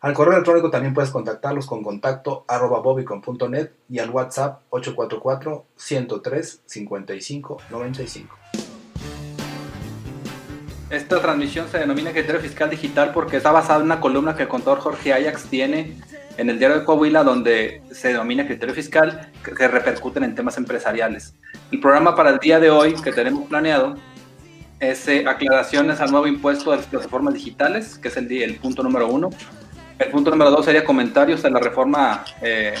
Al correo electrónico también puedes contactarlos con contacto arroba bobicon.net y al WhatsApp 844-103-5595. Esta transmisión se denomina Criterio Fiscal Digital porque está basada en una columna que el contador Jorge Ajax tiene en el diario de Coahuila donde se denomina Criterio Fiscal que repercuten en temas empresariales. El programa para el día de hoy que tenemos planeado es eh, aclaraciones al nuevo impuesto de las plataformas digitales, que es el, el punto número uno. El punto número dos sería comentarios de la reforma eh,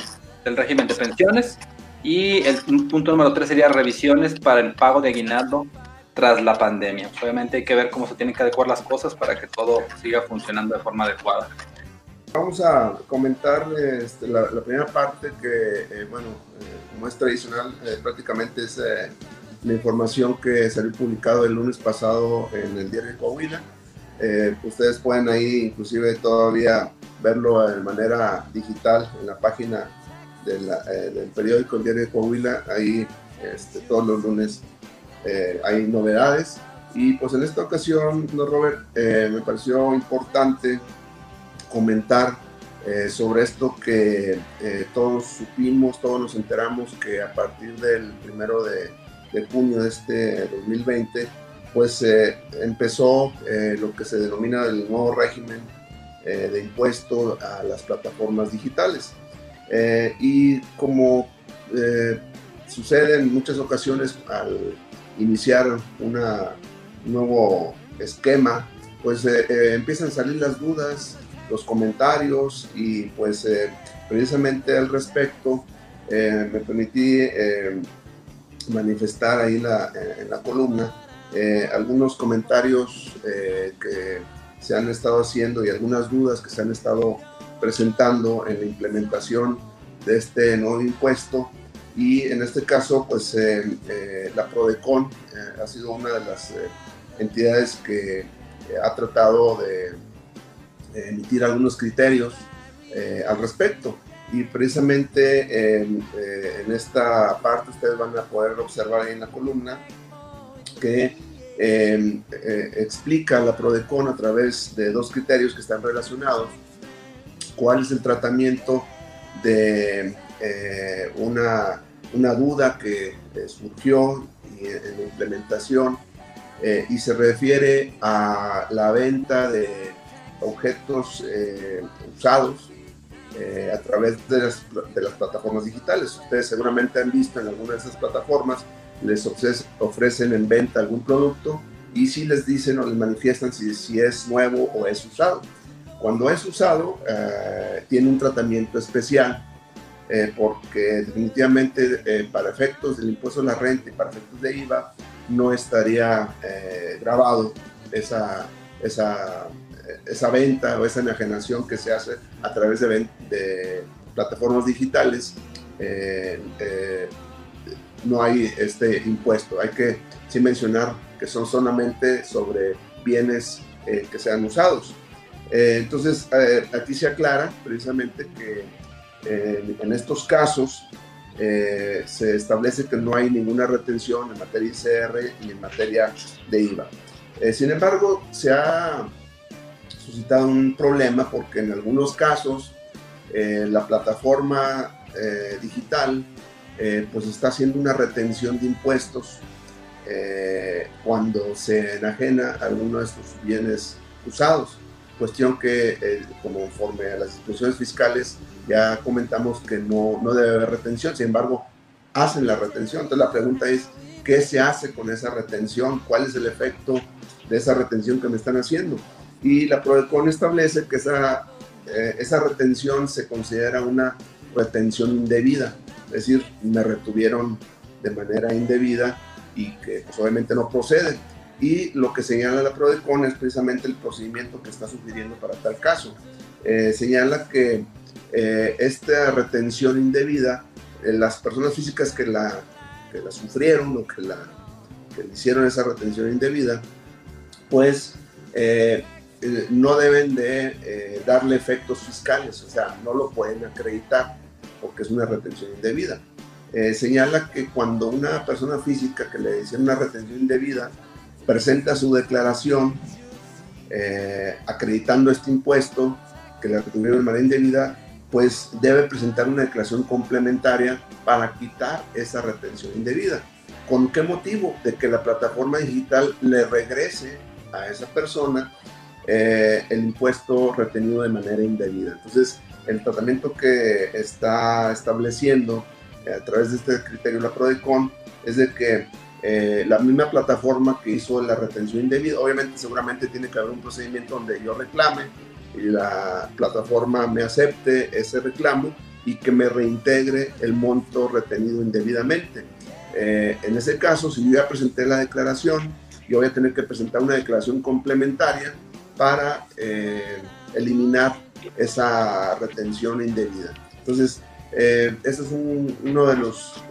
del régimen de pensiones. Y el punto número tres sería revisiones para el pago de aguinaldo tras la pandemia. Obviamente hay que ver cómo se tienen que adecuar las cosas para que todo siga funcionando de forma adecuada. Vamos a comentar este, la, primera parte que, eh, bueno, eh, como es tradicional, prácticamente es la información que salió publicado el lunes pasado en el diario de Coahuila. Ustedes pueden ahí inclusive todavía verlo de manera digital en la página eh, del periódico El Diario de Coahuila. Ahí este, todos los lunes eh, hay novedades. Y pues en esta ocasión, no Robert, eh, me pareció importante comentar sobre esto que todos supimos, todos nos enteramos que a partir del primero de junio de este 2020, pues empezó lo que se denomina el nuevo régimen eh, de impuesto a las plataformas digitales. Eh, y como eh, sucede en muchas ocasiones al iniciar un nuevo esquema, pues empiezan a salir las dudas, los comentarios y pues precisamente al respecto me permití manifestar ahí la, en la columna algunos comentarios que se han estado haciendo y algunas dudas que se han estado presentando en la implementación de este nuevo impuesto. Y en este caso, pues eh, eh, la Prodecon eh, ha sido una de las entidades que ha tratado de emitir algunos criterios al respecto. Y precisamente en, en esta parte ustedes van a poder observar ahí en la columna que Em, eh, explica la PRODECON a través de dos criterios que están relacionados, cuál es el tratamiento de eh, una, una, duda que eh, surgió en la implementación y se refiere a la venta de objetos usados a través de las, de las plataformas digitales. Ustedes seguramente han visto en alguna de esas plataformas les ofrecen en venta algún producto y si les dicen o les manifiestan si, si es nuevo o es usado. Cuando es usado, eh, tiene un tratamiento especial eh, porque definitivamente eh, para efectos del impuesto a la renta y para efectos de IVA no estaría grabado esa, esa, esa venta o esa enajenación que se hace a través de, de plataformas digitales no hay este impuesto. Hay que sí mencionar que son solamente sobre bienes eh, que sean usados. Eh, entonces, eh, aquí se aclara precisamente que en estos casos se establece que no hay ninguna retención en materia ICR y en materia de IVA. sin embargo, se ha suscitado un problema porque en algunos casos la plataforma digital eh, pues está haciendo una retención de impuestos eh, cuando se enajena alguno de estos bienes usados. Cuestión que, eh, conforme a las disposiciones fiscales, ya comentamos que no, no debe haber retención, sin embargo, hacen la retención. Entonces la pregunta es, ¿qué se hace con esa retención? ¿Cuál es el efecto de esa retención que me están haciendo? Y la PRODECON establece que esa, esa retención se considera una retención indebida es decir, me retuvieron de manera indebida y que pues, obviamente no procede. y lo que señala la PRODECON es precisamente el procedimiento que está sugiriendo para tal caso. Eh, señala que eh, esta retención indebida, eh, las personas físicas que la, que la sufrieron o que, la, que hicieron esa retención indebida, pues no deben de darle efectos fiscales, o sea, no lo pueden acreditar porque es una retención indebida. señala que cuando una persona física que le hicieron una retención indebida presenta su declaración eh, acreditando este impuesto que le retuvieron de manera indebida, pues debe presentar una declaración complementaria para quitar esa retención indebida. ¿Con qué motivo? De que la plataforma digital le regrese a esa persona eh, el impuesto retenido de manera indebida. Entonces, el tratamiento que está estableciendo eh, a través de este criterio la PRODECON es de que eh, la misma plataforma que hizo la retención indebida. Obviamente, seguramente tiene que haber un procedimiento donde yo reclame y la plataforma me acepte ese reclamo y que me reintegre el monto retenido indebidamente. Eh, en ese caso, si yo ya presenté la declaración, yo voy a tener que presentar una declaración complementaria para eh, eliminar esa retención indebida. Entonces, ese es uno de los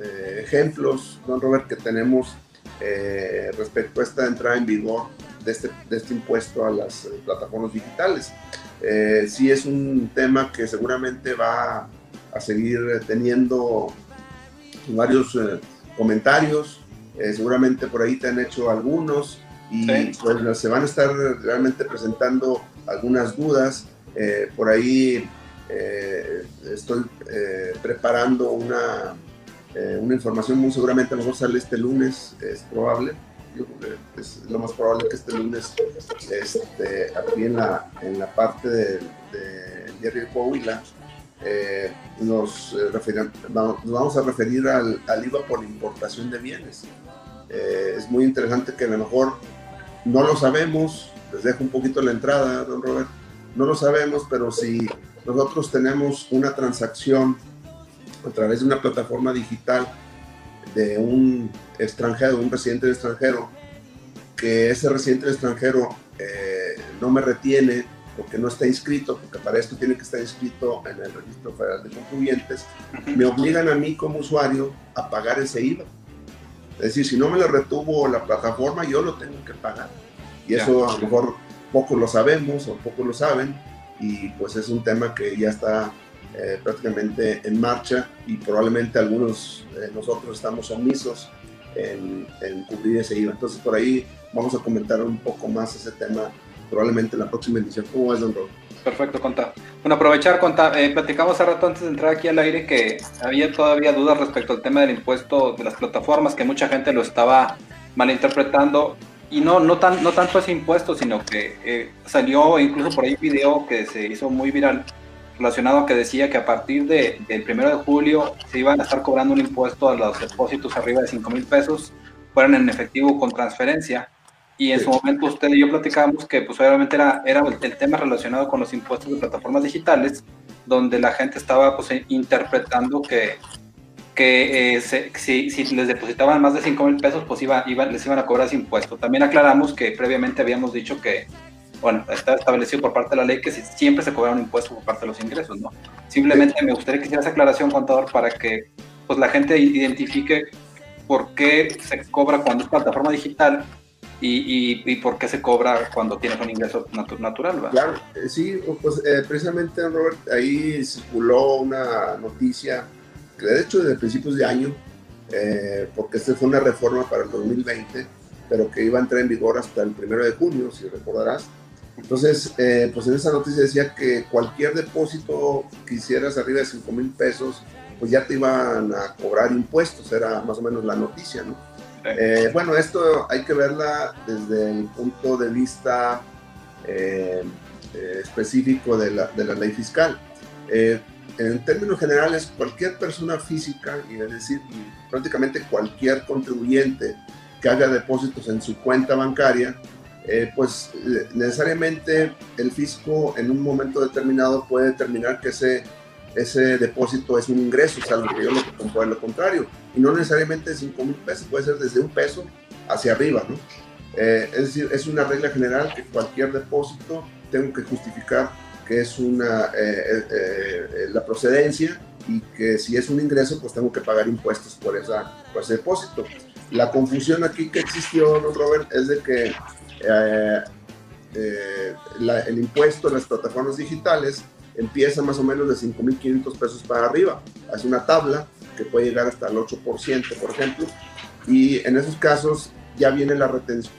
eh, ejemplos, don Robert, que tenemos eh, respecto a esta entrada en vigor de este, de este impuesto a las eh, plataformas digitales. sí es un tema que seguramente va a seguir teniendo varios comentarios, seguramente por ahí te han hecho algunos y pues se van a estar realmente presentando algunas dudas. Por ahí estoy preparando una eh, una información muy seguramente a lo mejor sale este lunes, es probable. Yo es lo más probable que este lunes este, aquí en la, en la parte del de diario de Coahuila eh, nos, eh, nos, vamos a referir al, al, IVA por importación de bienes. es muy interesante que a lo mejor no lo sabemos, les dejo un poquito la entrada, don Robert, no lo sabemos, pero si nosotros tenemos una transacción a través de una plataforma digital de un extranjero, un residente extranjero, que ese residente extranjero eh, no me retiene porque no está inscrito, porque para esto tiene que estar inscrito en el Registro Federal de Contribuyentes, me obligan a mí como usuario a pagar ese IVA. Es decir, si no me lo retuvo la plataforma, yo lo tengo que pagar. Y eso a lo mejor pocos lo sabemos o pocos lo saben, y pues es un tema que ya está eh, prácticamente en marcha y probablemente algunos de nosotros estamos omisos en, cubrir ese IVA. Entonces por ahí vamos a comentar un poco más ese tema probablemente en la próxima edición. ¿Cómo es, don Rob? Perfecto, Conta. Bueno, aprovechar, Conta, eh, platicamos hace rato antes de entrar aquí al aire que había todavía dudas respecto al tema del impuesto de las plataformas, que mucha gente lo estaba malinterpretando y no, no, tan, no tanto ese impuesto, sino que eh, salió incluso por ahí un video que se hizo muy viral relacionado a que decía que a partir de, del primero de julio se iban a estar cobrando un impuesto a los depósitos arriba de 5 mil pesos, fueran en efectivo con transferencia. Y en su momento usted y yo platicábamos que pues obviamente era, era el tema relacionado con los impuestos de plataformas digitales, donde la gente estaba pues interpretando que, que eh, si, si, les depositaban más de 5 mil pesos, pues iba, iba, les iban a cobrar ese impuesto. También aclaramos que previamente habíamos dicho que bueno, está establecido por parte de la ley que siempre se cobra un impuesto por parte de los ingresos, ¿no? Simplemente me gustaría que hiciera esa aclaración, contador, para que pues, la gente identifique por qué se cobra cuando es plataforma digital y, y, por qué se cobra cuando tienes un ingreso natural, ¿verdad? Claro, eh, sí, pues eh, precisamente, Robert, ahí circuló una noticia, de hecho desde principios de año, eh, porque esta fue una reforma para el 2020, pero que iba a entrar en vigor hasta el primero de junio, si recordarás, entonces, eh, pues en esa noticia decía que cualquier depósito que hicieras arriba de 5 mil pesos, pues ya te iban a cobrar impuestos, era más o menos la noticia, ¿no? Eh, bueno, esto hay que verla desde el punto de vista eh, específico de la, de la, ley fiscal. En términos generales, cualquier persona física, y es decir, prácticamente cualquier contribuyente que haga depósitos en su cuenta bancaria, eh, pues necesariamente el fisco en un momento determinado puede determinar que ese, ese depósito es un ingreso, salvo que yo lo compruebe lo contrario. Y no necesariamente 5 mil pesos, puede ser desde un peso hacia arriba, ¿no? Eh, es decir, es una regla general que cualquier depósito tengo que justificar que es una, eh, eh, la procedencia y que si es un ingreso, pues tengo que pagar impuestos por, esa, por ese depósito. La confusión aquí que existió, don Robert, es de que el impuesto en las plataformas digitales empieza más o menos de 5.500 pesos para arriba. Hace una tabla que puede llegar hasta el 8%, por ejemplo, y en esos casos ya viene la retención,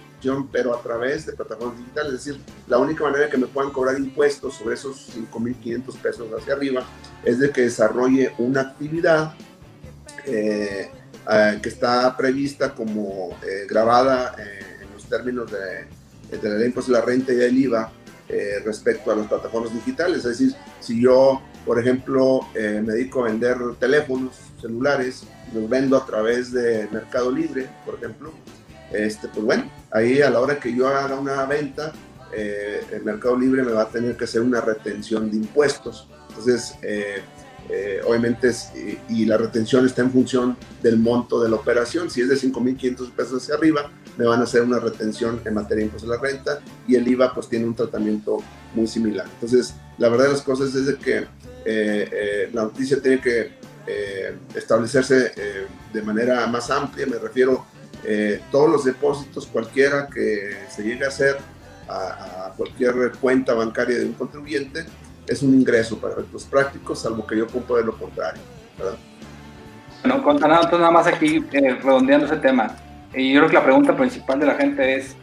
pero a través de plataformas digitales. Es decir, la única manera que me puedan cobrar impuestos sobre esos 5.500 pesos hacia arriba es de que desarrolle una actividad eh, eh, que está prevista como eh, grabada en los términos de, de la ley de la renta y del IVA respecto a las plataformas digitales. Es decir, si yo, por ejemplo, me dedico a vender teléfonos celulares, los vendo a través de Mercado Libre, por ejemplo, este, pues bueno, ahí a la hora que yo haga una venta, eh, el Mercado Libre me va a tener que hacer una retención de impuestos. Entonces, eh, eh, obviamente, y, la retención está en función del monto de la operación. Si es de 5.500 pesos hacia arriba, me van a hacer una retención en materia de impuestos de la renta y el IVA pues tiene un tratamiento muy similar. Entonces, la verdad de las cosas es de que la noticia tiene que establecerse de manera más amplia, me refiero eh, todos los depósitos, cualquiera que se llegue a hacer a, cualquier cuenta bancaria de un contribuyente, es un ingreso para efectos prácticos, salvo que yo de lo contrario. ¿verdad? Bueno, con nada, nada más aquí eh, redondeando ese tema. Y yo creo que la pregunta principal de la gente es,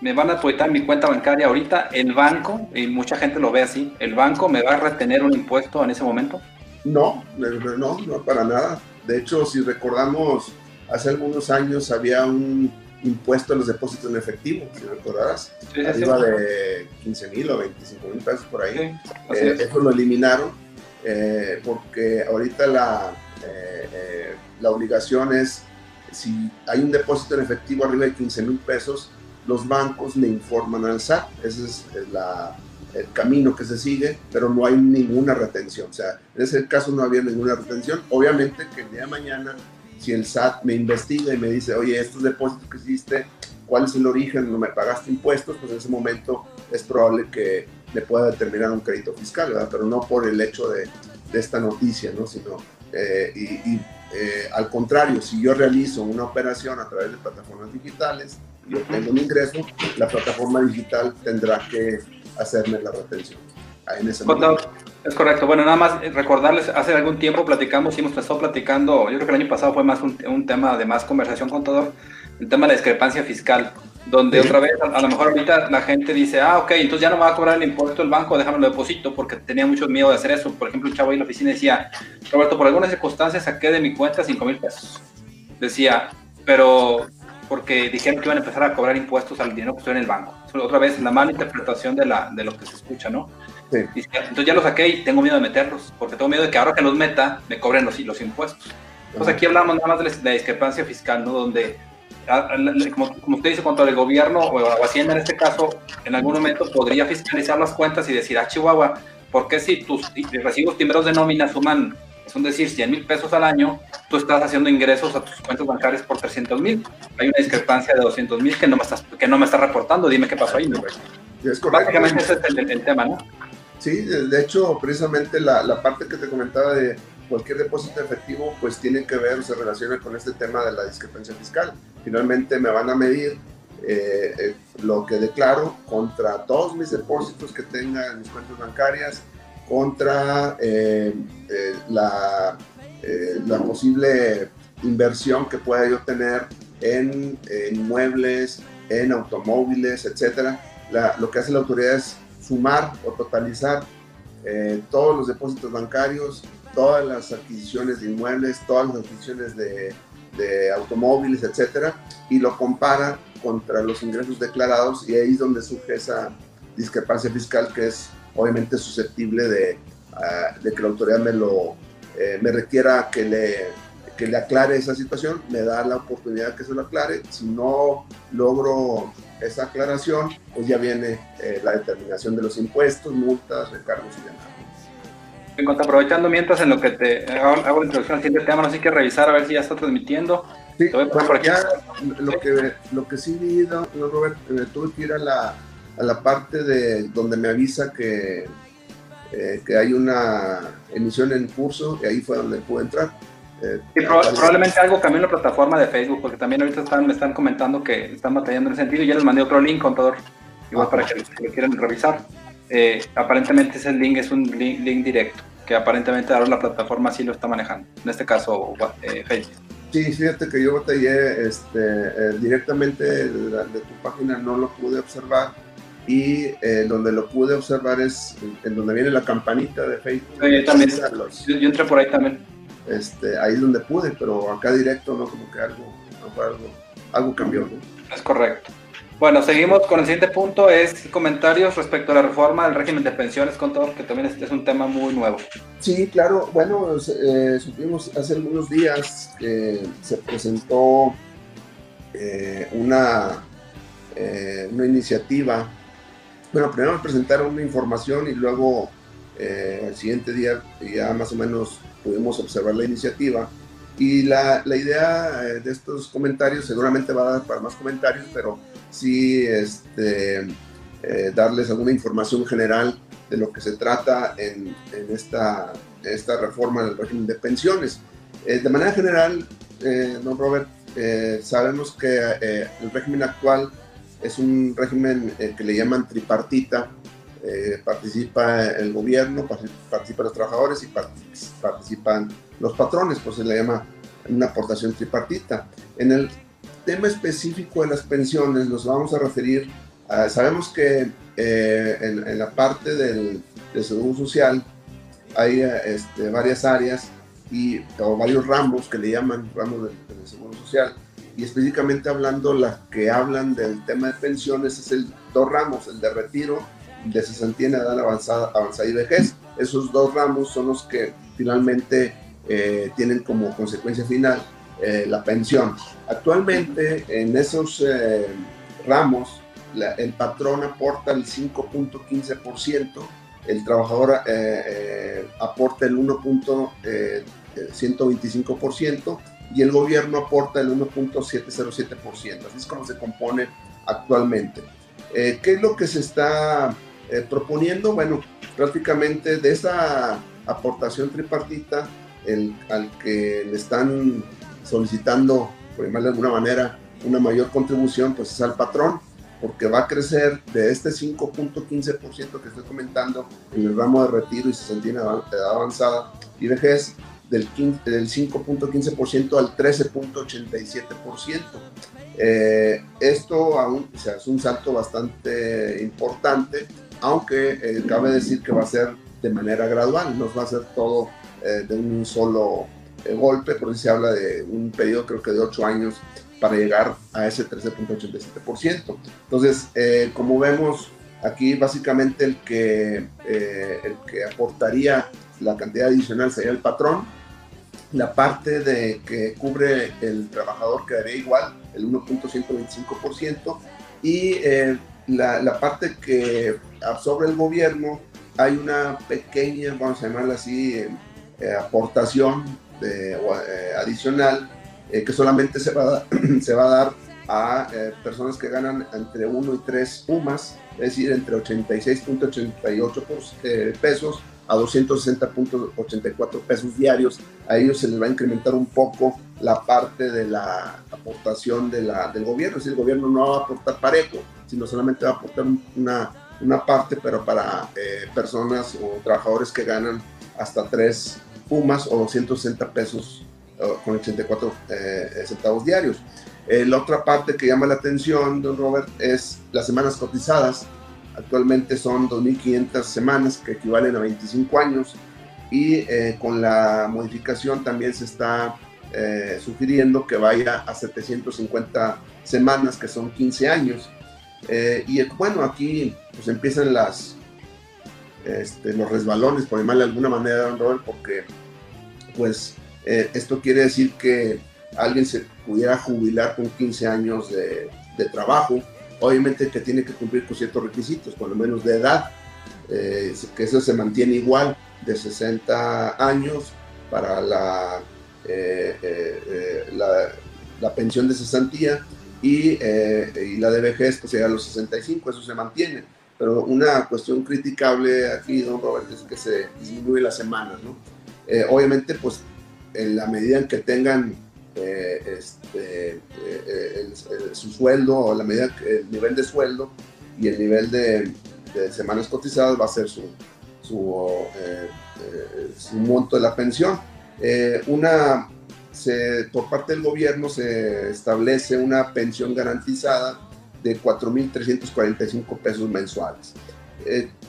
¿me van a depositar mi cuenta bancaria ahorita? ¿El banco, y mucha gente lo ve así, ¿el banco me va a retener un impuesto en ese momento? No, no, no para nada. De hecho, si recordamos hace algunos años había un impuesto a los depósitos en efectivo, si recordarás, arriba de 15 mil o 25 mil pesos por ahí. Eh, eso lo eliminaron eh, porque ahorita la, eh, la obligación es, si hay un depósito en efectivo arriba de 15 mil pesos, los bancos le informan al SAT. Ese es la, el camino que se sigue, pero no hay ninguna retención. O sea, en ese caso no había ninguna retención. Obviamente que el día de mañana si el SAT me investiga y me dice, oye, estos depósitos que hiciste, ¿cuál es el origen? ¿No me pagaste impuestos? Pues en ese momento es probable que me pueda determinar un crédito fiscal, ¿verdad? Pero no por el hecho de, de esta noticia, ¿no? Sino, eh, y, eh, al contrario, si yo realizo una operación a través de plataformas digitales y obtengo un ingreso, la plataforma digital tendrá que hacerme la retención. En ese momento. Es correcto. Bueno, nada más recordarles, hace algún tiempo platicamos, y hemos estado platicando, yo creo que el año pasado fue más un, tema de más conversación con todo, el tema de la discrepancia fiscal, donde otra vez, a, lo mejor ahorita la gente dice, ah, ok, entonces ya no me va a cobrar el impuesto el banco, déjame lo deposito, porque tenía mucho miedo de hacer eso. Por ejemplo, un chavo ahí en la oficina decía, Roberto, por algunas circunstancias saqué de mi cuenta 5 mil pesos. Decía, pero porque dijeron que iban a empezar a cobrar impuestos al dinero que estoy en el banco. Otra vez, la mala interpretación de, la, de lo que se escucha, ¿no? entonces ya los saqué y tengo miedo de meterlos, porque tengo miedo de que ahora que los meta me cobren los, los impuestos. Entonces aquí hablamos nada más de la, discrepancia fiscal, ¿no? Donde, como, como, usted dice, cuando el gobierno o Hacienda en este caso, en algún momento podría fiscalizar las cuentas y decir, ah, Chihuahua, ¿por qué si tus recibos timbros de nómina suman, es decir, 100 mil pesos al año, tú estás haciendo ingresos a tus cuentas bancarias por 300 mil? Hay una discrepancia de 200 mil que, no me estás, que no me estás reportando, dime qué pasó ahí. ¿no? Es Básicamente ese es el tema, ¿no? Sí, de hecho, precisamente la, la, parte que te comentaba de cualquier depósito efectivo, pues tiene que ver se relaciona con este tema de la discrepancia fiscal. Finalmente me van a medir eh, eh, lo que declaro contra todos mis depósitos que tenga en mis cuentas bancarias, contra eh, la, la, posible inversión que pueda yo tener en, inmuebles, en automóviles, etcétera. lo que hace la autoridad es sumar o totalizar eh, todos los depósitos bancarios, todas las adquisiciones de inmuebles, todas las adquisiciones de, de automóviles, etcétera, y lo compara contra los ingresos declarados y ahí es donde surge esa discrepancia fiscal que es obviamente susceptible de, ah, de que la autoridad me lo eh, me requiera que le, que le aclare esa situación, me da la oportunidad que se lo aclare. Si no logro esa aclaración, pues ya viene eh, la determinación de los impuestos, multas, recargos y demás. En cuanto aprovechando mientras en lo que te hago, la introducción al siguiente tema, no sé qué revisar a ver si ya está transmitiendo. Sí, bueno, ya lo que, lo que sí vi, don Robert, eh, tuve que ir a la, a la parte de donde me avisa que, eh, que hay una emisión en curso y ahí fue donde pude entrar. Eh, probablemente algo cambió en la plataforma de Facebook, porque también ahorita están, me están comentando que están batallando en ese sentido. Ya les mandé otro link, contador, igual para que, lo quieran revisar. Eh, aparentemente ese link es un link, directo, que aparentemente ahora la plataforma sí lo está manejando, en este caso Facebook. Sí, fíjate que yo batallé este, directamente de, de, tu página, no lo pude observar y eh, donde lo pude observar es en donde viene la campanita de Facebook. yo también, yo, entré por ahí también. Este, ahí es donde pude, pero acá directo no, como que algo, algo, algo cambió. Es correcto. Bueno, seguimos con el siguiente punto, es comentarios respecto a la reforma del régimen de pensiones, todo que también es, un tema muy nuevo. Sí, claro, bueno, eh, supimos hace algunos días que se presentó eh, una, una iniciativa bueno, primero presentaron una información y luego eh, al siguiente día ya más o menos pudimos observar la iniciativa. Y la, la idea eh, de estos comentarios seguramente va a dar para más comentarios, pero sí este, eh, darles alguna información general de lo que se trata en, en esta, esta reforma del régimen de pensiones. de manera general, don Robert, sabemos que el régimen actual es un régimen eh, que le llaman tripartita. Eh, participa el gobierno, participan los trabajadores y participan los patrones, pues se le llama una aportación tripartita. En el tema específico de las pensiones nos vamos a referir, a, sabemos que eh, en, la parte del, seguro social hay este, varias áreas y, o varios ramos que le llaman ramos del seguro social y específicamente hablando las que hablan del tema de pensiones es el dos ramos, el de retiro de cesantía en edad avanzada, avanzada y vejez. Esos dos ramos son los que finalmente eh, tienen como consecuencia final eh, la pensión. Actualmente en esos eh, ramos el patrón aporta el 5.15%, el trabajador aporta el 1.125% y el gobierno aporta el 1.707%. Así es como se compone actualmente. Eh, ¿Qué es lo que se está eh, proponiendo? Bueno, prácticamente de esa aportación tripartita, al que le están solicitando, por llamarle de alguna manera, una mayor contribución, pues es al patrón, porque va a crecer de este 5.15% que estoy comentando en el ramo de retiro y se en edad avanzada y vejez, del 5.15% al 13.87%. Eh, esto aún o sea, es un salto bastante importante, aunque eh, cabe decir que va a ser de manera gradual, no va a ser todo eh, de un solo golpe, por eso se habla de un periodo creo que de 8 años para llegar a ese 13.87%. Entonces, como vemos aquí, básicamente el que, el que aportaría la cantidad adicional sería el patrón, la parte de que cubre el trabajador quedaría igual, el 1.125%, y eh, la, parte que absorbe el gobierno, hay una pequeña, vamos a llamarla así, eh, eh, aportación de, adicional que solamente se va, a, se va a dar a personas que ganan entre 1 y 3 UMAS, es decir, entre 86.88 pesos a 260.84 pesos diarios. A ellos se les va a incrementar un poco la parte de la aportación de la, del gobierno. Es decir, el gobierno no va a aportar parejo, sino solamente va a aportar una, una parte, pero para eh, personas o trabajadores que ganan hasta 3 pumas o 260 pesos con 84 eh, centavos diarios. Eh, la otra parte que llama la atención, don Robert, es las semanas cotizadas Actualmente son 2.500 semanas, que equivalen a 25 años, y eh, con la modificación también se está eh, sugiriendo que vaya a 750 semanas, que son 15 años. Eh, y bueno, aquí pues empiezan las, este, los resbalones, por llamarle de alguna manera, don Robert, porque pues esto quiere decir que alguien se pudiera jubilar con 15 años de, trabajo Obviamente que tiene que cumplir con ciertos requisitos, por lo menos de edad, eh, que eso se mantiene igual de 60 años para la, eh, eh, la pensión de cesantía y, y, la de vejez pues sería los 65, eso se mantiene. Pero una cuestión criticable aquí, don Robert, es que se disminuye las semanas, ¿no? obviamente, pues en la medida en que tengan eh, este, eh, su sueldo o la medida, el nivel de sueldo y el nivel de, semanas cotizadas va a ser su, su, eh, su monto de la pensión. una, se, por parte del gobierno se establece una pensión garantizada de 4.345 pesos mensuales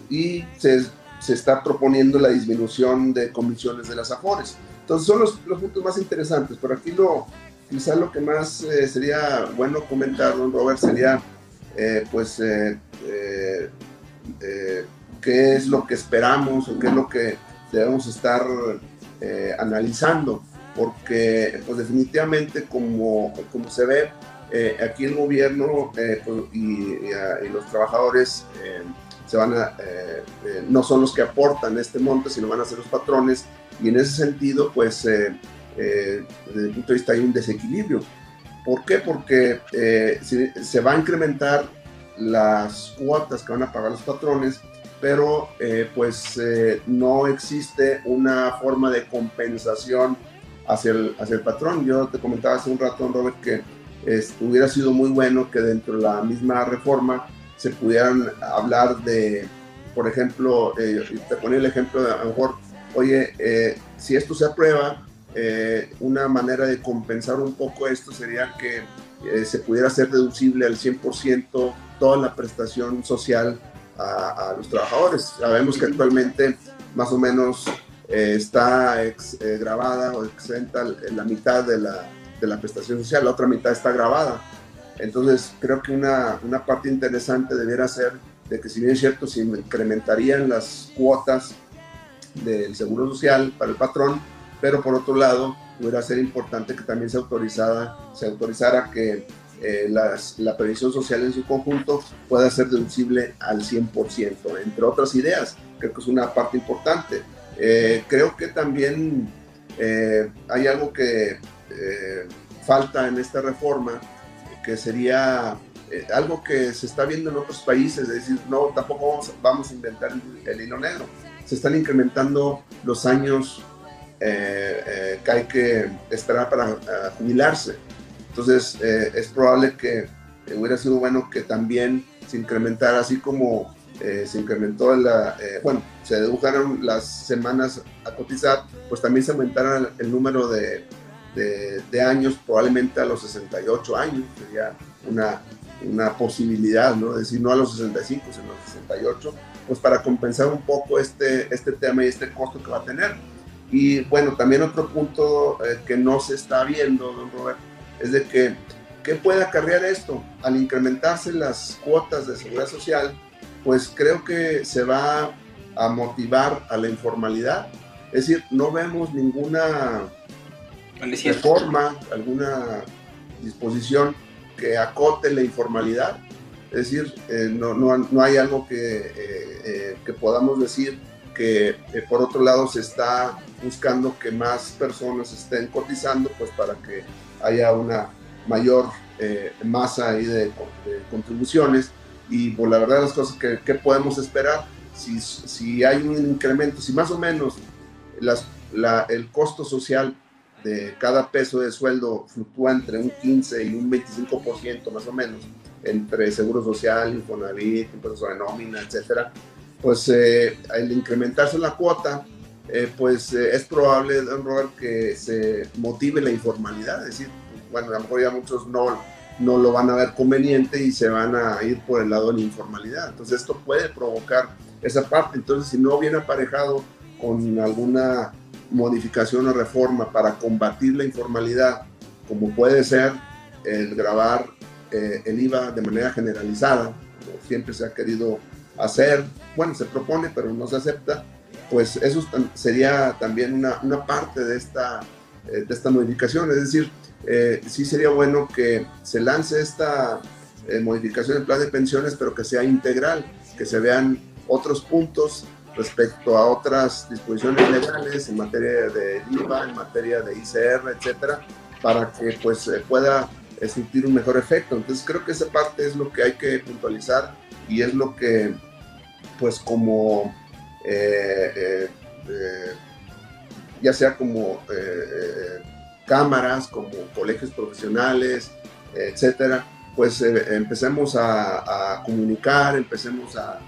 y se, se está proponiendo la disminución de comisiones de las AFORES. Entonces son los, los puntos más interesantes, pero aquí lo, quizá lo que más eh, sería bueno comentar, don Robert, sería eh, pues eh, qué es lo que esperamos o qué es lo que debemos estar analizando, porque pues definitivamente como, como se ve, aquí el gobierno pues, y, y, los trabajadores se van a, no son los que aportan este monte, sino van a ser los patrones y en ese sentido, pues, eh, eh, desde el punto de vista hay un desequilibrio. ¿Por qué? Porque eh, se, va a incrementar las cuotas que van a pagar los patrones, pero pues no existe una forma de compensación hacia el, hacia el patrón. Yo te comentaba hace un rato, Robert, que hubiera sido muy bueno que dentro de la misma reforma se pudieran hablar de, por ejemplo, te ponía el ejemplo de a lo mejor oye, eh, si esto se aprueba, eh, una manera de compensar un poco esto sería que eh, se pudiera hacer deducible al 100% toda la prestación social a, los trabajadores. Sabemos que actualmente más o menos está grabada o exenta la mitad de la, de la, prestación social, la otra mitad está grabada. Entonces creo que una, una parte interesante debiera ser de que si bien es cierto, se incrementarían las cuotas del Seguro Social para el patrón, pero por otro lado, pudiera ser importante que también se, autorizara, se autorizara que eh, la previsión social en su conjunto pueda ser deducible al 100%, entre otras ideas. Creo que es una parte importante. Eh, creo que también eh, hay algo que falta en esta reforma, que sería algo que se está viendo en otros países, es decir, no, tampoco vamos, a inventar el hilo negro se están incrementando los años eh, eh, que hay que esperar para eh, jubilarse. Entonces, es probable que hubiera sido bueno que también se incrementara, así como se incrementó la, bueno, se dedujeron las semanas a cotizar, pues también se aumentara el, número de, de, años, probablemente a los 68 años, sería una, una posibilidad, ¿no? Es decir, no a los 65, sino a los 68 pues para compensar un poco este, este tema y este costo que va a tener. Y bueno, también otro punto eh, que no se está viendo, don Robert, es de que, ¿qué puede acarrear esto? Al incrementarse las cuotas de seguridad social, pues creo que se va a motivar a la informalidad. Es decir, no vemos ninguna reforma, alguna disposición que acote la informalidad. Es decir, eh, no, no, no, hay algo que, eh, eh, que podamos decir que por otro lado se está buscando que más personas estén cotizando, pues para que haya una mayor masa ahí de, contribuciones. Y por pues, la verdad las cosas que, que, podemos esperar, si, si hay un incremento, si más o menos las, la, el costo social de cada peso de sueldo fluctúa entre un 15 y un 25% más o menos, entre Seguro Social, Infonavit, impuestos sobre nómina, etcétera, pues eh, al incrementarse la cuota, eh, pues eh, es probable, don Robert, que se motive la informalidad, es decir, bueno, a lo mejor ya muchos no, no lo van a ver conveniente y se van a ir por el lado de la informalidad. Entonces esto puede provocar esa parte. Entonces si no viene aparejado con alguna modificación o reforma para combatir la informalidad, como puede ser el grabar eh, el IVA de manera generalizada, como siempre se ha querido hacer, bueno, se propone, pero no se acepta, pues eso sería también una, una parte de esta, eh, de esta modificación. Es decir, eh, sí sería bueno que se lance esta modificación del plan de pensiones, pero que sea integral, que se vean otros puntos respecto a otras disposiciones legales en materia de IVA, en materia de ICR, etcétera, para que pues pueda sentir un mejor efecto. Entonces creo que esa parte es lo que hay que puntualizar y es lo que pues como ya sea como cámaras, como colegios profesionales, etcétera, pues empecemos a, comunicar, empecemos a,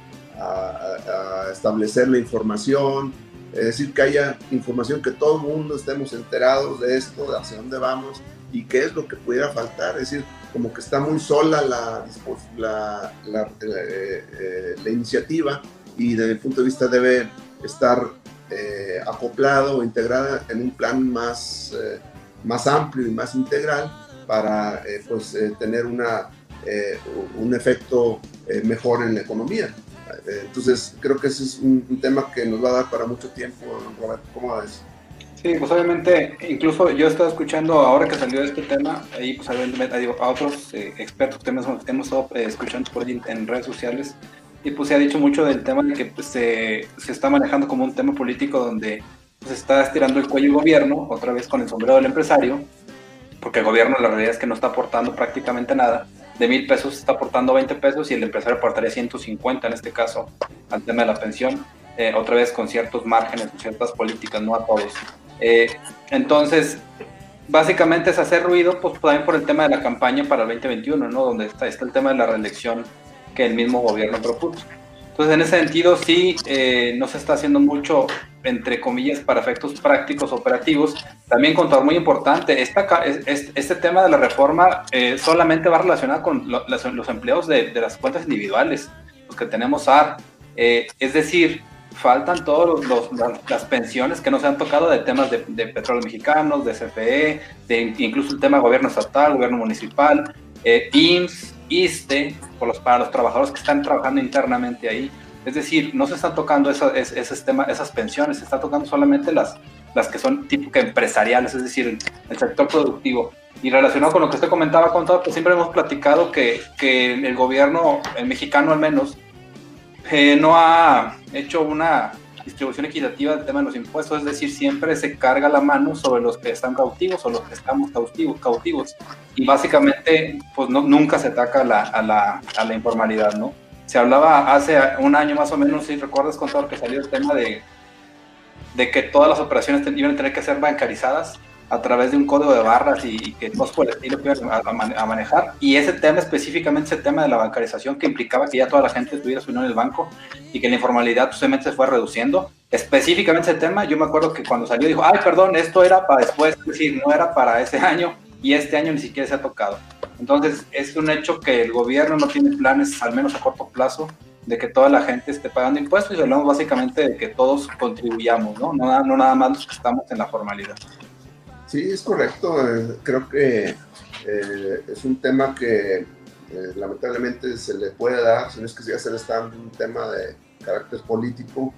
establecer la información, es decir, que haya información, que todo el mundo estemos enterados de esto, de hacia dónde vamos y qué es lo que pudiera faltar. Es decir, como que está muy sola la, la, la, eh, eh, la iniciativa y desde mi punto de vista debe estar eh, acoplado o integrada en un plan más, más amplio y más integral para pues, tener una, un efecto mejor en la economía. Entonces, creo que ese es un, tema que nos va a dar para mucho tiempo, Roberto. ¿Cómo ves? Sí, pues obviamente, incluso yo he estado escuchando ahora que salió este tema, ahí pues a otros eh, expertos que hemos, hemos estado eh, escuchando por ahí en redes sociales, y pues se ha dicho mucho del tema de que pues, se, se, está manejando como un tema político donde se pues, está estirando el cuello el gobierno, otra vez con el sombrero del empresario, porque el gobierno la realidad es que no está aportando prácticamente nada, de mil pesos está aportando 20 pesos y el empresario aportaría 150 en este caso al tema de la pensión, eh, otra vez con ciertos márgenes, con ciertas políticas, no a todos. Eh, entonces, básicamente es hacer ruido, pues también por el tema de la campaña para el 2021, ¿no? Donde está, está el tema de la reelección que el mismo gobierno propuso. Entonces, en ese sentido, sí, eh, no se está haciendo mucho, entre comillas, para efectos prácticos operativos. También, contador, muy importante, este tema de la reforma eh, solamente va relacionado con los empleos de, de, las cuentas individuales, los que tenemos AR. es decir, faltan todas las pensiones que no se han tocado de temas de, petróleo mexicanos, de CFE, de incluso el tema de gobierno estatal, gobierno municipal, eh, IMSS, ISTE, por los, para los trabajadores que están trabajando internamente ahí. Es decir, no se están tocando ese, esas pensiones, se están tocando solamente las, las que son típicas empresariales, es decir, el, sector productivo. Y relacionado con lo que usted comentaba, con todo, pues siempre hemos platicado que, que el gobierno, el mexicano al menos, eh, no ha hecho una distribución equitativa del tema de los impuestos, es decir, siempre se carga la mano sobre los que están cautivos o los que estamos cautivos, cautivos. y básicamente pues no, nunca se ataca la, a, la, a, la, informalidad, ¿no? Se hablaba hace un año más o menos, si recuerdas, con todo que salió el tema de, de que todas las operaciones iban a tener que ser bancarizadas, a través de un código de barras y, que todos por el estilo a, a, manejar. Y ese tema, específicamente ese tema de la bancarización, que implicaba que ya toda la gente tuviera su en el banco y que la informalidad simplemente se fue reduciendo. Específicamente ese tema, yo me acuerdo que cuando salió dijo, ay, perdón, esto era para después, es decir, no era para ese año y este año ni siquiera se ha tocado. Entonces, es un hecho que el gobierno no tiene planes, al menos a corto plazo, de que toda la gente esté pagando impuestos y hablamos básicamente de que todos contribuyamos, ¿no? No, no nada más los que estamos en la formalidad. Sí, es correcto. Eh, creo que eh, es un tema que eh, lamentablemente se le puede dar, si no es que ya se le está dando un tema de carácter político.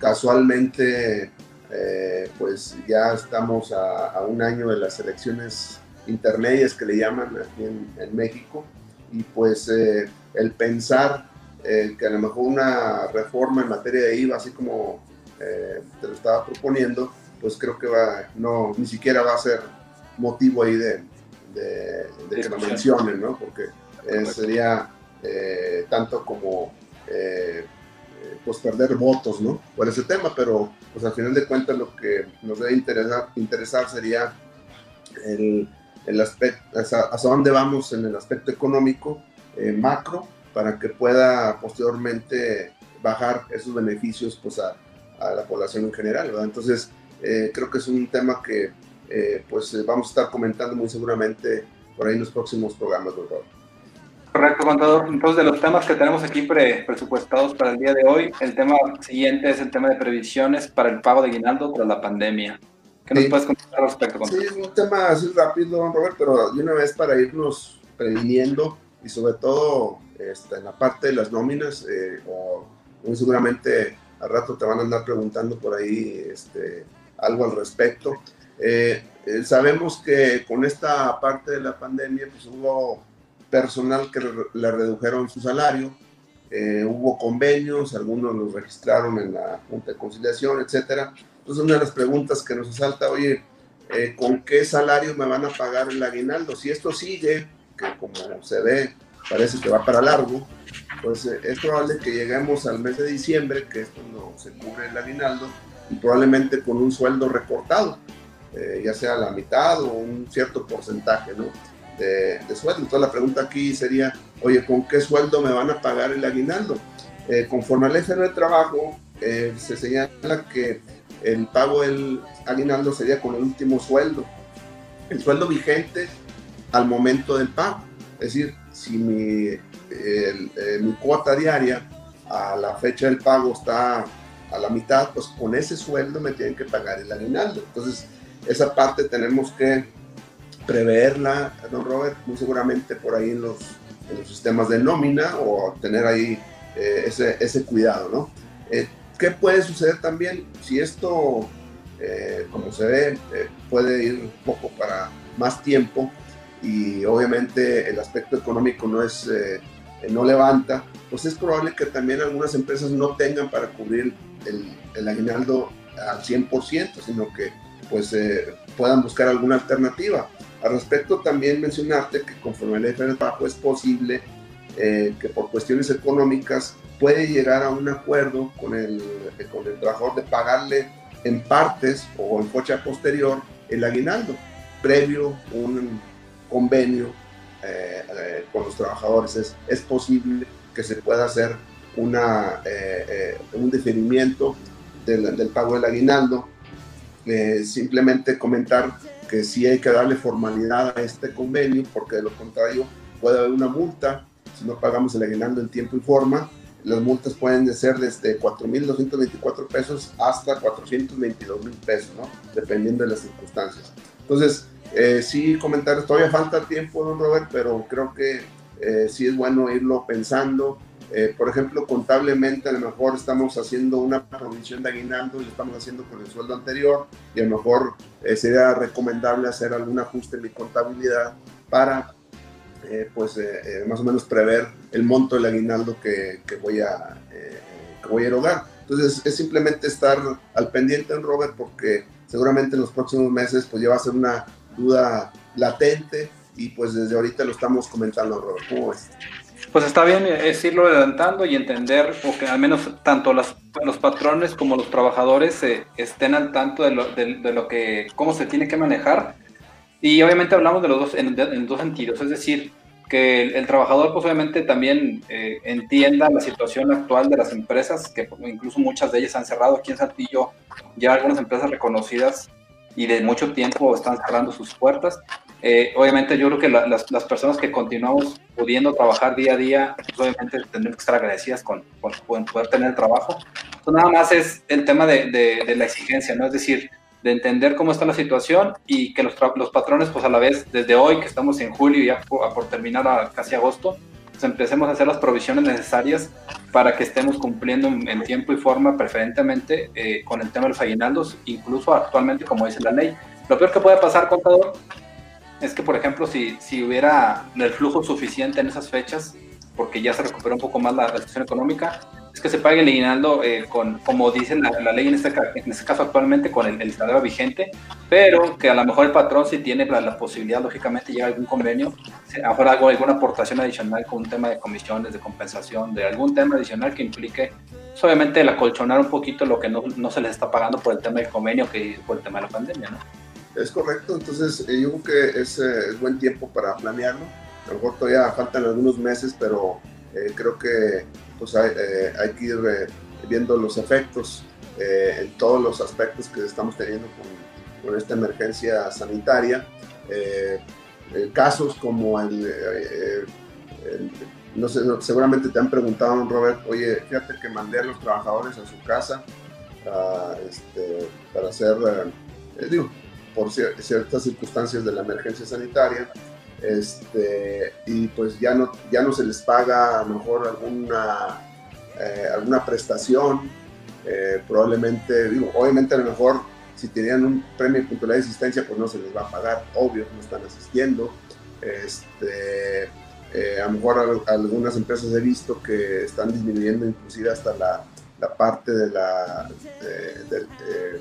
casualmente, pues ya estamos a, un año de las elecciones intermedias que le llaman aquí en, México y pues el pensar que a lo mejor una reforma en materia de IVA, así como te lo estaba proponiendo, pues creo que va, no, ni siquiera va a ser motivo ahí de, de, que lo mencionen, ¿no? Porque eh, sería eh, tanto como eh, pues perder votos, ¿no? Por ese tema, pero pues al final de cuentas lo que nos debe interesar, interesar sería el, el aspecto, hacia, dónde vamos en el aspecto económico macro para que pueda posteriormente bajar esos beneficios pues a, a la población en general, ¿verdad? Entonces, eh, creo que es un tema que eh, pues eh, vamos a estar comentando muy seguramente por ahí en los próximos programas, doctor. Correcto, contador. Entonces, de los temas que tenemos aquí presupuestados para el día de hoy, el tema siguiente es el tema de previsiones para el pago de aguinaldo tras la pandemia. ¿Qué nos puedes contar al respecto? Contador? Sí, es un tema así rápido, Robert, pero de una vez para irnos previniendo y sobre todo este, en la parte de las nóminas, o muy seguramente al rato te van a andar preguntando por ahí este, algo al respecto. Eh, eh, sabemos que con esta parte de la pandemia pues hubo personal que le redujeron su salario, eh, hubo convenios, algunos los registraron en la Junta de Conciliación, etcétera. Entonces una de las preguntas que nos salta, oye, con qué salario me van a pagar el aguinaldo. Si esto sigue, que como se ve, parece que va para largo, pues es probable que lleguemos al mes de diciembre, que es cuando se cubre el aguinaldo, y probablemente con un sueldo recortado, eh, ya sea la mitad o un cierto porcentaje ¿no? de, sueldo. Entonces la pregunta aquí sería, oye, ¿con qué sueldo me van a pagar el aguinaldo? conforme al ley de trabajo, se señala que el pago del aguinaldo sería con el último sueldo, el sueldo vigente al momento del pago. Es decir, si eh, mi cuota diaria a la fecha del pago está a la mitad, pues con ese sueldo me tienen que pagar el aguinaldo. Entonces, esa parte tenemos que preverla, don Robert, muy seguramente por ahí en los, en los sistemas de nómina o tener ahí eh, ese, ese, cuidado, ¿no? Eh, ¿Qué puede suceder también si esto, eh, como se ve, eh, puede ir un poco para más tiempo y obviamente el aspecto económico no es eh, no levanta, pues es probable que también algunas empresas no tengan para cubrir el, el aguinaldo al 100%, sino que pues puedan buscar alguna alternativa. Al respecto también mencionarte que conforme la ley es posible que por cuestiones económicas puede llegar a un acuerdo con el, con el trabajador de pagarle en partes o en fecha posterior el aguinaldo, previo un convenio eh, eh, con los trabajadores. Es, es, posible que se pueda hacer una, eh, un deferimiento del, del, pago del aguinaldo. simplemente comentar que sí hay que darle formalidad a este convenio, porque de lo contrario puede haber una multa si no pagamos el aguinaldo en tiempo y forma las multas pueden ser desde 4.224 pesos hasta 422.000 pesos, ¿no? Dependiendo de las circunstancias. Entonces, eh, sí, comentarios, todavía falta tiempo, don Robert, pero creo que eh, sí es bueno irlo pensando. Eh, por ejemplo, contablemente a lo mejor estamos haciendo una provisión de aguinaldo y lo estamos haciendo con el sueldo anterior y a lo mejor eh, sería recomendable hacer algún ajuste en mi contabilidad para eh, pues más o menos prever el monto del aguinaldo que, que voy, a, que voy a erogar. Entonces es simplemente estar al pendiente en Robert porque seguramente en los próximos meses pues ya va a ser una duda latente y pues desde ahorita lo estamos comentando Robert. ¿Cómo? Pues está bien es irlo adelantando y entender, porque al menos tanto los, los patrones como los trabajadores estén al tanto de lo, de, de lo, que, cómo se tiene que manejar y obviamente hablamos de los dos en, dos sentidos, es decir, que el, trabajador pues obviamente también eh, entienda la situación actual de las empresas, que incluso muchas de ellas han cerrado. Aquí en Saltillo ya algunas empresas reconocidas y de mucho tiempo están cerrando sus puertas. Eh, obviamente yo creo que las, las, personas que continuamos pudiendo trabajar día a día, pues obviamente tendremos que estar agradecidas con, con, poder tener trabajo. Entonces nada más es el tema de, de, de la exigencia, ¿no? Es decir, de entender cómo está la situación y que los, los patrones, pues a la vez, desde hoy que estamos en julio ya por, por terminar a casi agosto, pues empecemos a hacer las provisiones necesarias para que estemos cumpliendo en, tiempo y forma preferentemente eh, con el tema de los aguinaldos, incluso actualmente como dice la ley. Lo peor que puede pasar, contador, es que, por ejemplo, si, si hubiera el flujo suficiente en esas fechas, porque ya se recupera un poco más la situación económica, es que se pague el aguinaldo eh, con, como dice la, ley en este, en este caso actualmente, con el, el, salario vigente, pero que a lo mejor el patrón si tiene la, posibilidad, lógicamente, llega a algún convenio, a hago alguna aportación adicional con un tema de comisiones, de compensación, de algún tema adicional que implique, pues, obviamente, el acolchonar un poquito lo que no, no, se les está pagando por el tema del convenio que por el tema de la pandemia, ¿no? Es correcto, entonces eh, yo creo que es, eh, es buen tiempo para planearlo. A lo mejor todavía faltan algunos meses, pero creo que pues hay, eh, hay que ir eh, viendo los efectos eh, en todos los aspectos que estamos teniendo con, esta emergencia sanitaria. casos como el, no sé, seguramente te han preguntado, Robert, oye, fíjate que mandé a los trabajadores a su casa este, para hacer, digo, por ciertas circunstancias de la emergencia sanitaria, este, y pues ya no, ya no se les paga a lo mejor alguna, eh, alguna prestación, eh, probablemente, digo, obviamente a lo mejor si tenían un premio de puntualidad de asistencia, pues no se les va a pagar, obvio, no están asistiendo. Este, eh, a lo mejor algunas empresas he visto que están disminuyendo inclusive hasta la, la parte de, la, de,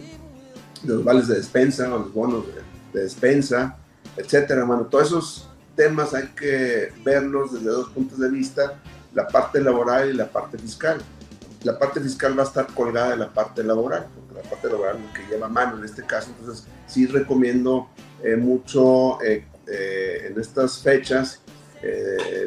los vales de despensa los bonos de despensa, etcétera, bueno, todos esos temas hay que verlos desde dos puntos de vista, la parte laboral y la parte fiscal. La parte fiscal va a estar colgada de la parte laboral, porque la parte laboral es lo que lleva mano en este caso, entonces sí recomiendo eh, mucho eh, eh, en estas fechas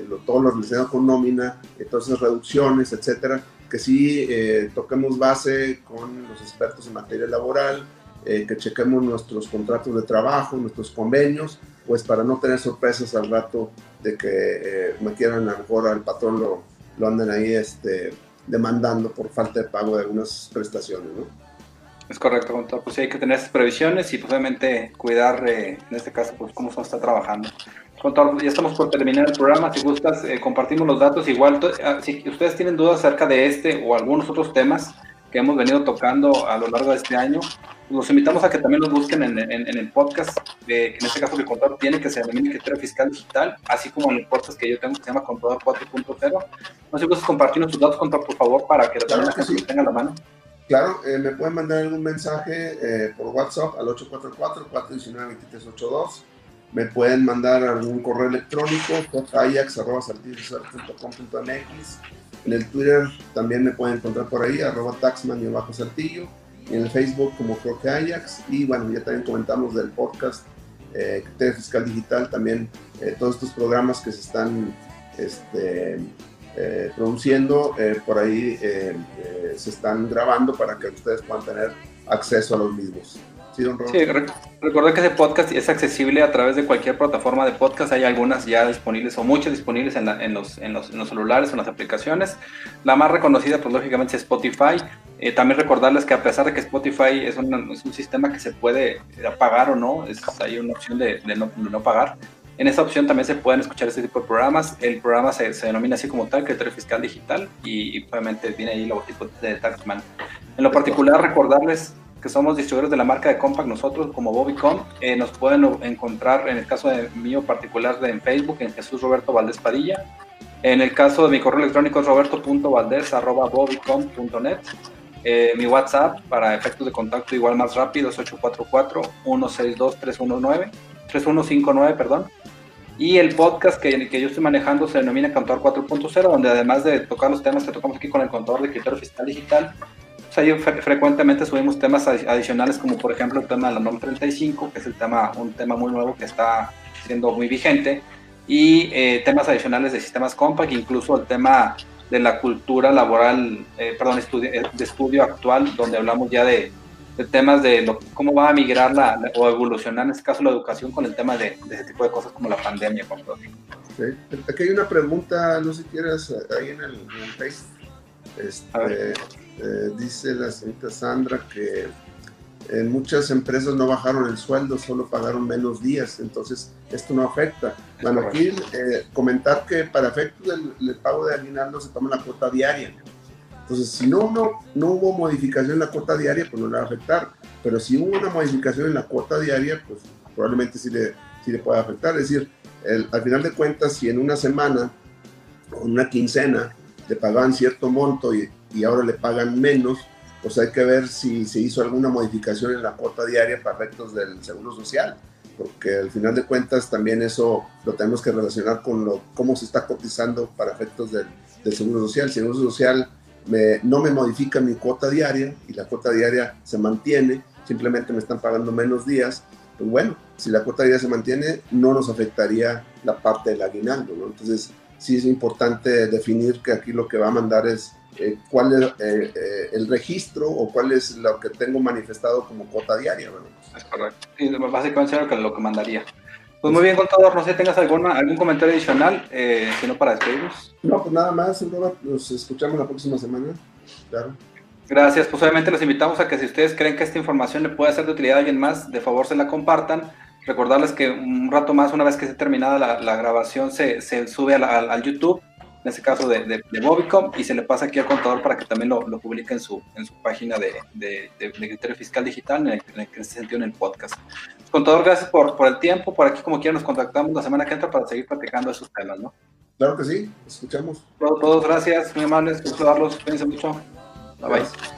lo, todo lo relacionado con nómina, todas esas reducciones, etcétera, que sí toquemos base con los expertos en materia laboral, que chequemos nuestros contratos de trabajo, nuestros convenios, pues para no tener sorpresas al rato de que eh, a lo mejor al patrón lo, lo anden ahí este, demandando por falta de pago de algunas prestaciones, ¿no? Es correcto, Contador. Pues sí, hay que tener esas previsiones y pues obviamente cuidar, eh, en este caso, pues cómo se está trabajando. Contador, ya estamos por terminar el programa. Si gustas, eh, compartimos los datos. Igual, ah, si ustedes tienen dudas acerca de este o algunos otros temas que hemos venido tocando a lo largo de este año, los invitamos a que también los busquen en, el podcast, de, que en este caso el contador tiene, que se denomina criterio fiscal digital, así como en el podcast que yo tengo que se llama Contador 4.0. No sé gustas compartirnos tus datos, contador, por favor, para que claro la que sí. tenga la mano. Claro, eh, me pueden mandar algún mensaje eh, por WhatsApp al 844-419-2382. Me pueden mandar algún correo electrónico, mx En el Twitter también me pueden encontrar por ahí, arroba taxman y bajo saltillo en el Facebook como creo que Ajax y bueno, ya también comentamos del podcast eh, Fiscal Digital, también eh, todos estos programas que se están este, eh, produciendo, eh, por ahí se están grabando para que ustedes puedan tener acceso a los mismos. Sí, recuerda que ese podcast es accesible a través de cualquier plataforma de podcast. Hay algunas ya disponibles o muchas disponibles en, los, en, los, en los, celulares en las aplicaciones. La más reconocida, pues lógicamente, es Spotify. Eh, también recordarles que a pesar de que Spotify es un, es un sistema que se puede pagar o no, es, hay una opción de, de, no, no, pagar. En esa opción también se pueden escuchar este tipo de programas. El programa se, se denomina así como tal, Criterio Fiscal Digital, y, obviamente viene ahí el logotipo de Taxman. En lo particular, recordarles que somos distribuidores de la marca de Compaq nosotros como Bobicom. Eh, nos pueden encontrar en el caso de mío particular en Facebook en Jesús Roberto Valdés Padilla. En el caso de mi correo electrónico es roberto.valdés.bobicom.net. Eh, mi WhatsApp para efectos de contacto igual más rápido es 844-162-319, 3159, perdón. Y el podcast que, que yo estoy manejando se denomina Contador 4.0, donde además de tocar los temas que tocamos aquí con el contador de criterio fiscal digital, ahí frecuentemente subimos temas adicionales como por ejemplo el tema de la NOM 35, que es el tema, un tema muy nuevo que está siendo muy vigente, y eh, temas adicionales de sistemas compact, incluso el tema de la cultura laboral, eh, perdón, eh, de estudio actual, donde hablamos ya de, temas de cómo va a migrar la, o evolucionar en este caso la educación con el tema de, ese tipo de cosas como la pandemia. Aquí hay una pregunta, no sé si quieres, ahí en el, en el. Este, eh, dice la señorita Sandra que en muchas empresas no bajaron el sueldo, solo pagaron menos días, entonces esto no afecta. Bueno, aquí eh, comentar que para efectos del, pago de aguinaldo se toma la cuota diaria. Entonces, si no, no, no hubo modificación en la cuota diaria, pues no le va a afectar. Pero si hubo una modificación en la cuota diaria, pues probablemente sí le, sí le pueda afectar. Es decir, al final de cuentas, si en una semana o una quincena te pagaban cierto monto y y ahora le pagan menos, pues hay que ver si se hizo alguna modificación en la cuota diaria para efectos del Seguro Social, porque al final de cuentas también eso lo tenemos que relacionar con lo, cómo se está cotizando para efectos del, del Seguro Social. Si el Seguro Social me, no me modifica mi cuota diaria y la cuota diaria se mantiene, simplemente me están pagando menos días, pues bueno, si la cuota diaria se mantiene, no nos afectaría la parte del aguinaldo, ¿no? Entonces, sí es importante definir que aquí lo que va a mandar es eh, cuál es eh, eh, el registro o cuál es lo que tengo manifestado como cuota diaria. Es correcto. Sí, básicamente es lo que mandaría. Pues muy bien, contador. No sé, ¿tengas alguna, algún comentario adicional, eh, si no para despedirnos? No, pues nada más. Nos escuchamos la próxima semana. Claro. Gracias. Pues obviamente los invitamos a que si ustedes creen que esta información le puede ser de utilidad a alguien más, de favor se la compartan. Recordarles que un rato más, una vez que esté terminada la, grabación, se, se sube al YouTube en este caso de, de, Bobicom, y se le pasa aquí al contador para que también lo, lo publique en su, en su página de, de, criterio fiscal digital, en, el, en, ese sentido en el podcast. Contador, gracias por, por el tiempo, por aquí como quiera nos contactamos la semana que entra para seguir platicando esos temas, ¿no? Claro que sí, escuchamos. Todos, todos gracias, muy amables, gusto darlos, cuídense mucho. Bye bye.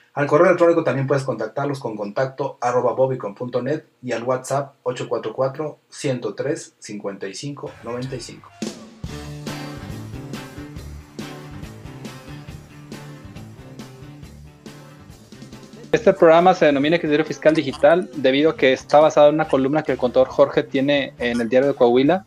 Al correo electrónico también puedes contactarlos con contacto arroba bobicon.net y al WhatsApp 844-103-5595. Este programa se denomina Criterio Fiscal Digital debido a que está basado en una columna que el contador Jorge tiene en el diario de Coahuila,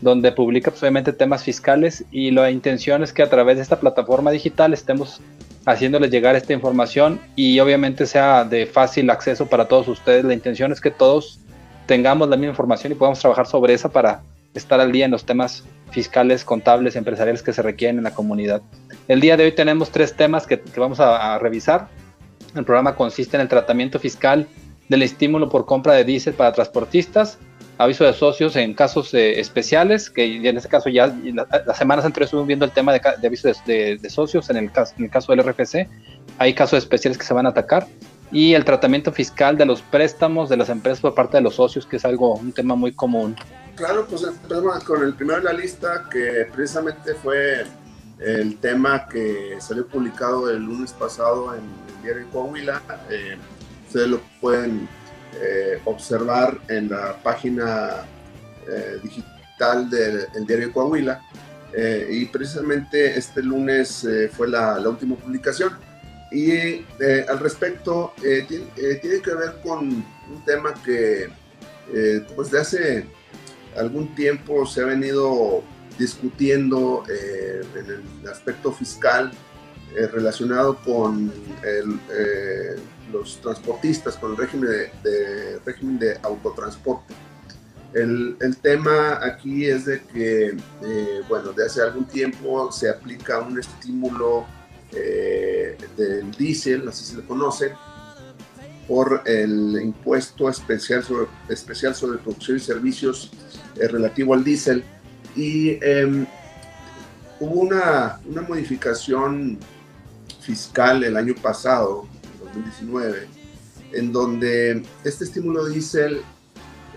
donde publica pues, obviamente temas fiscales y la intención es que a través de esta plataforma digital estemos haciéndoles llegar esta información y obviamente sea de fácil acceso para todos ustedes. La intención es que todos tengamos la misma información y podamos trabajar sobre esa para estar al día en los temas fiscales, contables, empresariales que se requieren en la comunidad. El día de hoy tenemos tres temas que, vamos a, revisar. El programa consiste en el tratamiento fiscal del estímulo por compra de diésel para transportistas, aviso de socios en casos eh, especiales, que en este caso ya las semanas anteriores estuvimos viendo el tema de, aviso de, socios en el, caso, en el caso del RFC, hay casos especiales que se van a atacar, y el tratamiento fiscal de los préstamos de las empresas por parte de los socios, que es algo, un tema muy común. Claro, pues empezamos con el primero de la lista, que precisamente fue el tema que salió publicado el lunes pasado en el diario de Coahuila. Eh, ustedes lo pueden eh, observar en la página eh, digital del diario Coahuila. Eh, y precisamente este lunes fue la, última publicación. Y al respecto, tiene, tiene, que ver con un tema que pues de hace algún tiempo se ha venido discutiendo en el aspecto fiscal relacionado con el, los transportistas con el régimen de, régimen de autotransporte. El, el, tema aquí es de que, eh, bueno, de hace algún tiempo se aplica un estímulo eh, del diésel, así se le conoce, por el impuesto especial sobre, especial sobre producción y servicios eh, relativo al diésel. Y em, hubo una, una modificación fiscal el año pasado 2019, en donde este estímulo diésel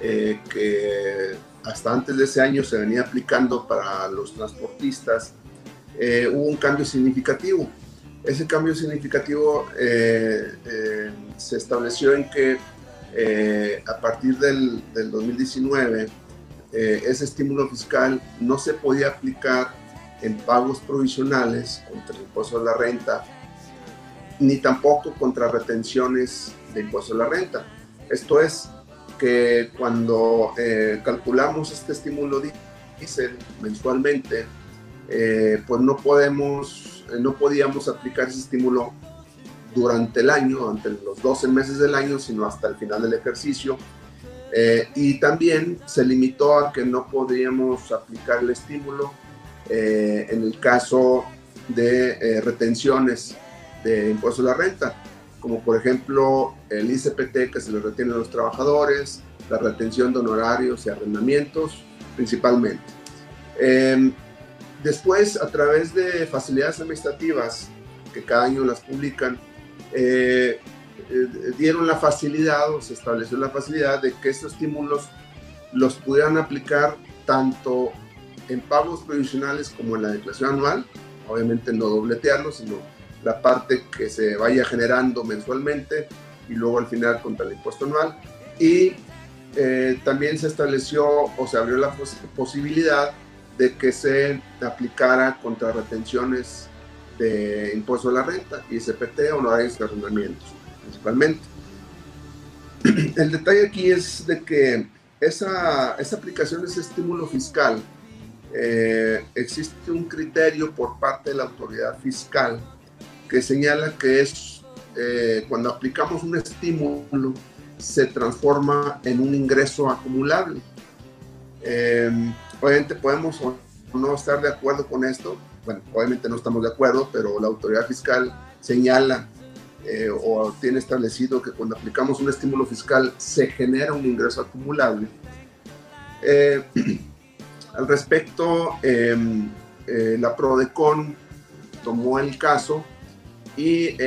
eh, que hasta antes de ese año se venía aplicando para los transportistas, eh, hubo un cambio significativo. Ese cambio significativo eh, se estableció en que a partir del, del 2019 ese estímulo fiscal no se podía aplicar en pagos provisionales contra el impuesto de la renta ni tampoco contra retenciones de impuesto a la renta. Esto es que cuando eh, calculamos este estímulo diésel mensualmente, eh, pues no podemos, eh, no podíamos aplicar ese estímulo durante el año, durante los 12 meses del año, sino hasta el final del ejercicio. y también se limitó a que no podíamos aplicar el estímulo en el caso de retenciones de impuestos a la renta, como por ejemplo el ICPT que se le retiene a los trabajadores, la retención de honorarios y arrendamientos principalmente. Em, después, a través de facilidades administrativas que cada año las publican, eh, eh, dieron la facilidad o se estableció la facilidad de que estos estímulos los pudieran aplicar tanto en pagos provisionales como en la declaración anual, obviamente no dobletearlos, sino la parte que se vaya generando mensualmente y luego al final contra el impuesto anual. Y eh, también se estableció o se abrió la posibilidad de que se aplicara contra retenciones de impuesto a la renta, ISPT, honorarios y arrendamientos, principalmente. El detalle aquí es de que esa, esa aplicación, ese estímulo fiscal, eh, existe un criterio por parte de la autoridad fiscal que señala que es eh, cuando aplicamos un estímulo se transforma en un ingreso acumulable. Em, obviamente podemos no estar de acuerdo con esto, bueno, obviamente no estamos de acuerdo, pero la autoridad fiscal señala eh, o tiene establecido que cuando aplicamos un estímulo fiscal se genera un ingreso acumulable. Eh, al respecto, em, eh, la PRODECON tomó el caso y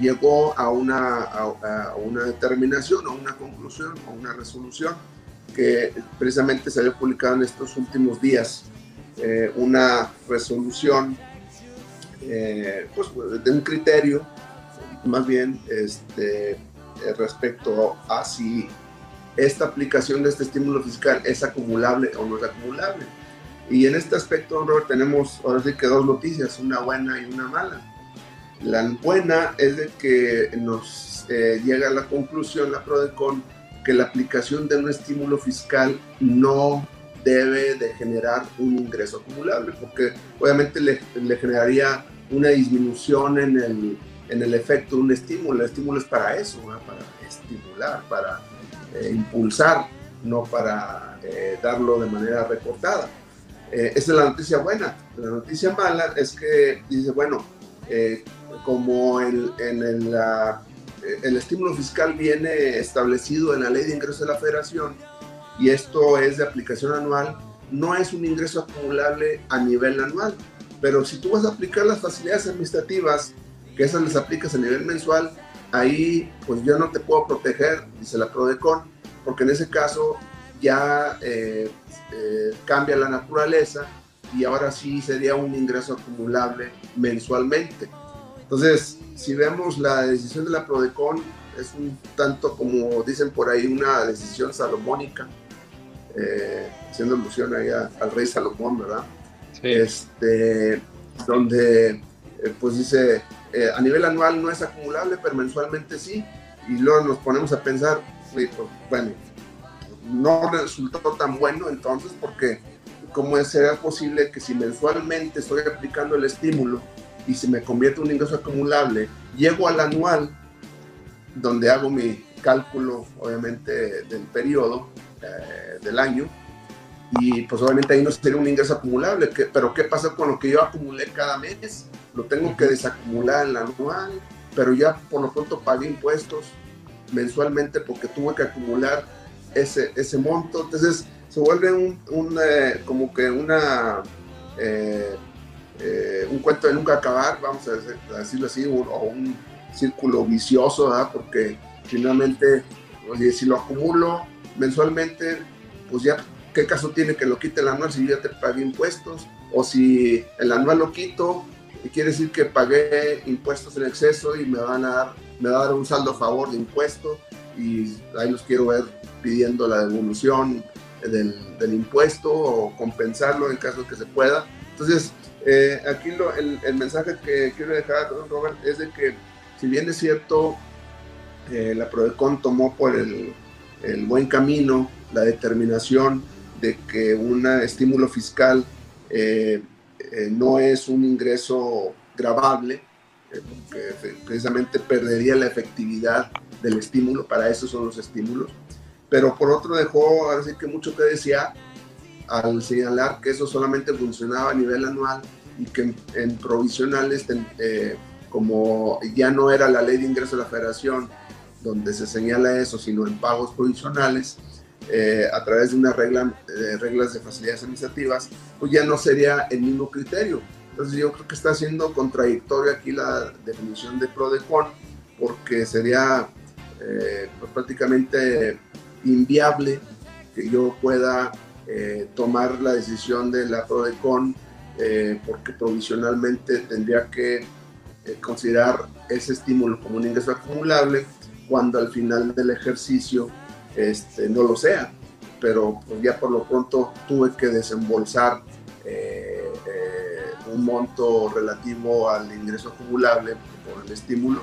llegó a una, a, una determinación, a una conclusión, a una resolución que precisamente se había publicado en estos últimos días, una resolución pues, de un criterio más bien este, eh, respecto a si esta aplicación de este estímulo fiscal es acumulable o no es acumulable. Y en este aspecto, Robert, tenemos ahora sí que dos noticias, una buena y una mala. La buena es de que nos eh, llega a la conclusión, la PRODECON, que la aplicación de un estímulo fiscal no debe de generar un ingreso acumulable, porque obviamente le, le generaría una disminución en el, en el efecto de un estímulo. El estímulo es para eso, para estimular, para eh, impulsar, no para eh, darlo de manera recortada. Eh, esa es la noticia buena. La noticia mala es que dice, bueno, como el, el, el estímulo fiscal viene establecido en la ley de ingresos de la federación y esto es de aplicación anual, no es un ingreso acumulable a nivel anual. Pero si tú vas a aplicar las facilidades administrativas que esas les aplicas a nivel mensual, ahí pues yo no te puedo proteger, dice la PRODECON, porque en ese caso ya eh, eh, cambia la naturaleza y ahora sí sería un ingreso acumulable mensualmente. Entonces, si vemos la decisión de la PRODECON, es un tanto como dicen por ahí, una decisión salomónica, eh, haciendo alusión ahí al rey Salomón, ¿verdad? Sí. Este, donde pues dice, eh, a nivel anual no es acumulable, pero mensualmente sí. Y luego nos ponemos a pensar, pues, bueno, no resultó tan bueno entonces porque cómo será posible que si mensualmente estoy aplicando el estímulo y se me convierte en un ingreso acumulable, llego al anual donde hago mi cálculo obviamente del periodo eh, del año y pues obviamente ahí no sería un ingreso acumulable, pero ¿qué pasa con lo que yo acumulé cada mes? Lo tengo que desacumular en la anual, pero ya por lo pronto pagué impuestos mensualmente porque tuve que acumular ese, ese monto, entonces se vuelve un, eh, como que una eh, eh, un cuento de nunca acabar, vamos a, decirlo así, o, un círculo vicioso, ¿verdad? porque finalmente, si lo acumulo mensualmente, pues ya ¿qué caso tiene que lo quite el anual si yo ya te pagué impuestos? O si el anual lo quito, quiere decir que pagué impuestos en exceso y me van a dar, me va a dar un saldo a favor de impuestos y ahí los quiero ver pidiendo la devolución del, del impuesto o compensarlo en caso que se pueda. Entonces, eh, aquí el, mensaje que quiero dejar, Robert, es de que si bien es cierto, eh, la PRODECON tomó por el, buen camino la determinación de que un estímulo fiscal eh, no es un ingreso grabable, precisamente perdería la efectividad del estímulo, para eso son los estímulos, pero por otro dejó así que mucho que decía al señalar que eso solamente funcionaba a nivel anual y que en, provisionales, como ya no era la ley de ingreso de la federación donde se señala eso, sino en pagos provisionales, eh, a través de unas regla, eh, reglas de facilidades administrativas, pues ya no sería el mismo criterio. Entonces yo creo que está siendo contradictoria aquí la definición de PRODECON, porque sería eh, pues prácticamente inviable que yo pueda tomar la decisión de la PRODECON, porque provisionalmente tendría que considerar ese estímulo como un ingreso acumulable, cuando al final del ejercicio este, no lo sea, pero pues, ya por lo pronto tuve que desembolsar eh, eh, un monto relativo al ingreso acumulable por el estímulo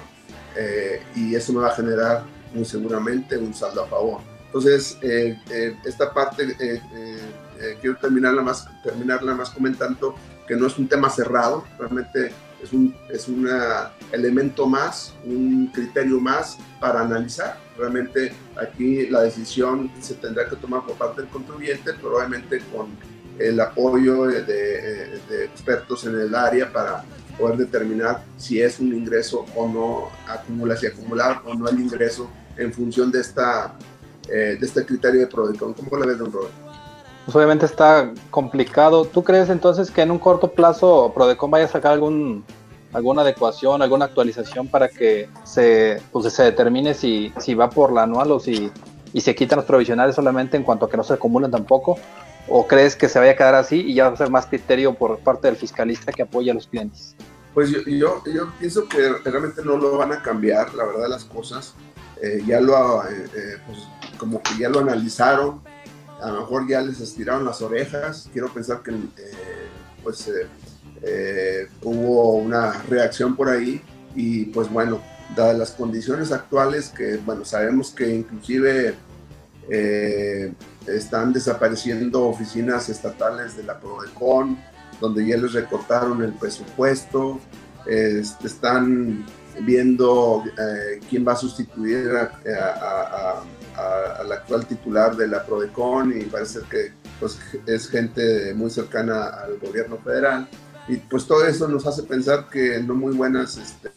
eh, y eso me va a generar muy seguramente un saldo a favor. Entonces, esta parte quiero terminarla más, terminarla más comentando que no es un tema cerrado, realmente es un es una elemento más, un criterio más para analizar. Realmente aquí la decisión se tendrá que tomar por parte del contribuyente, probablemente con, el apoyo de, expertos en el área para poder determinar si es un ingreso o no, acumular, si acumular o no el ingreso en función de, esta, eh, de este criterio de Prodecon. ¿Cómo lo ves, don Robert? Pues obviamente está complicado. ¿Tú crees entonces que en un corto plazo Prodecon vaya a sacar algún alguna adecuación, alguna actualización para que se, pues, se determine si, si va por la anual o si y se quitan los provisionales solamente en cuanto a que no se acumulen tampoco? ¿O crees que se vaya a quedar así y ya va a ser más criterio por parte del fiscalista que apoya a los clientes? Pues yo, yo, yo pienso que realmente no lo van a cambiar, la verdad, las cosas. Eh, ya lo, eh, eh, pues, como que ya lo analizaron, a lo mejor ya les estiraron las orejas. Quiero pensar que pues hubo una reacción por ahí y pues bueno, dadas las condiciones actuales que bueno, sabemos que inclusive están desapareciendo oficinas estatales de la Prodecon, donde ya les recortaron el presupuesto, este, están viendo eh, quién va a sustituir al actual titular de la Prodecon y parece que pues, es gente muy cercana al gobierno federal. Y pues todo eso nos hace pensar que no muy buenas este,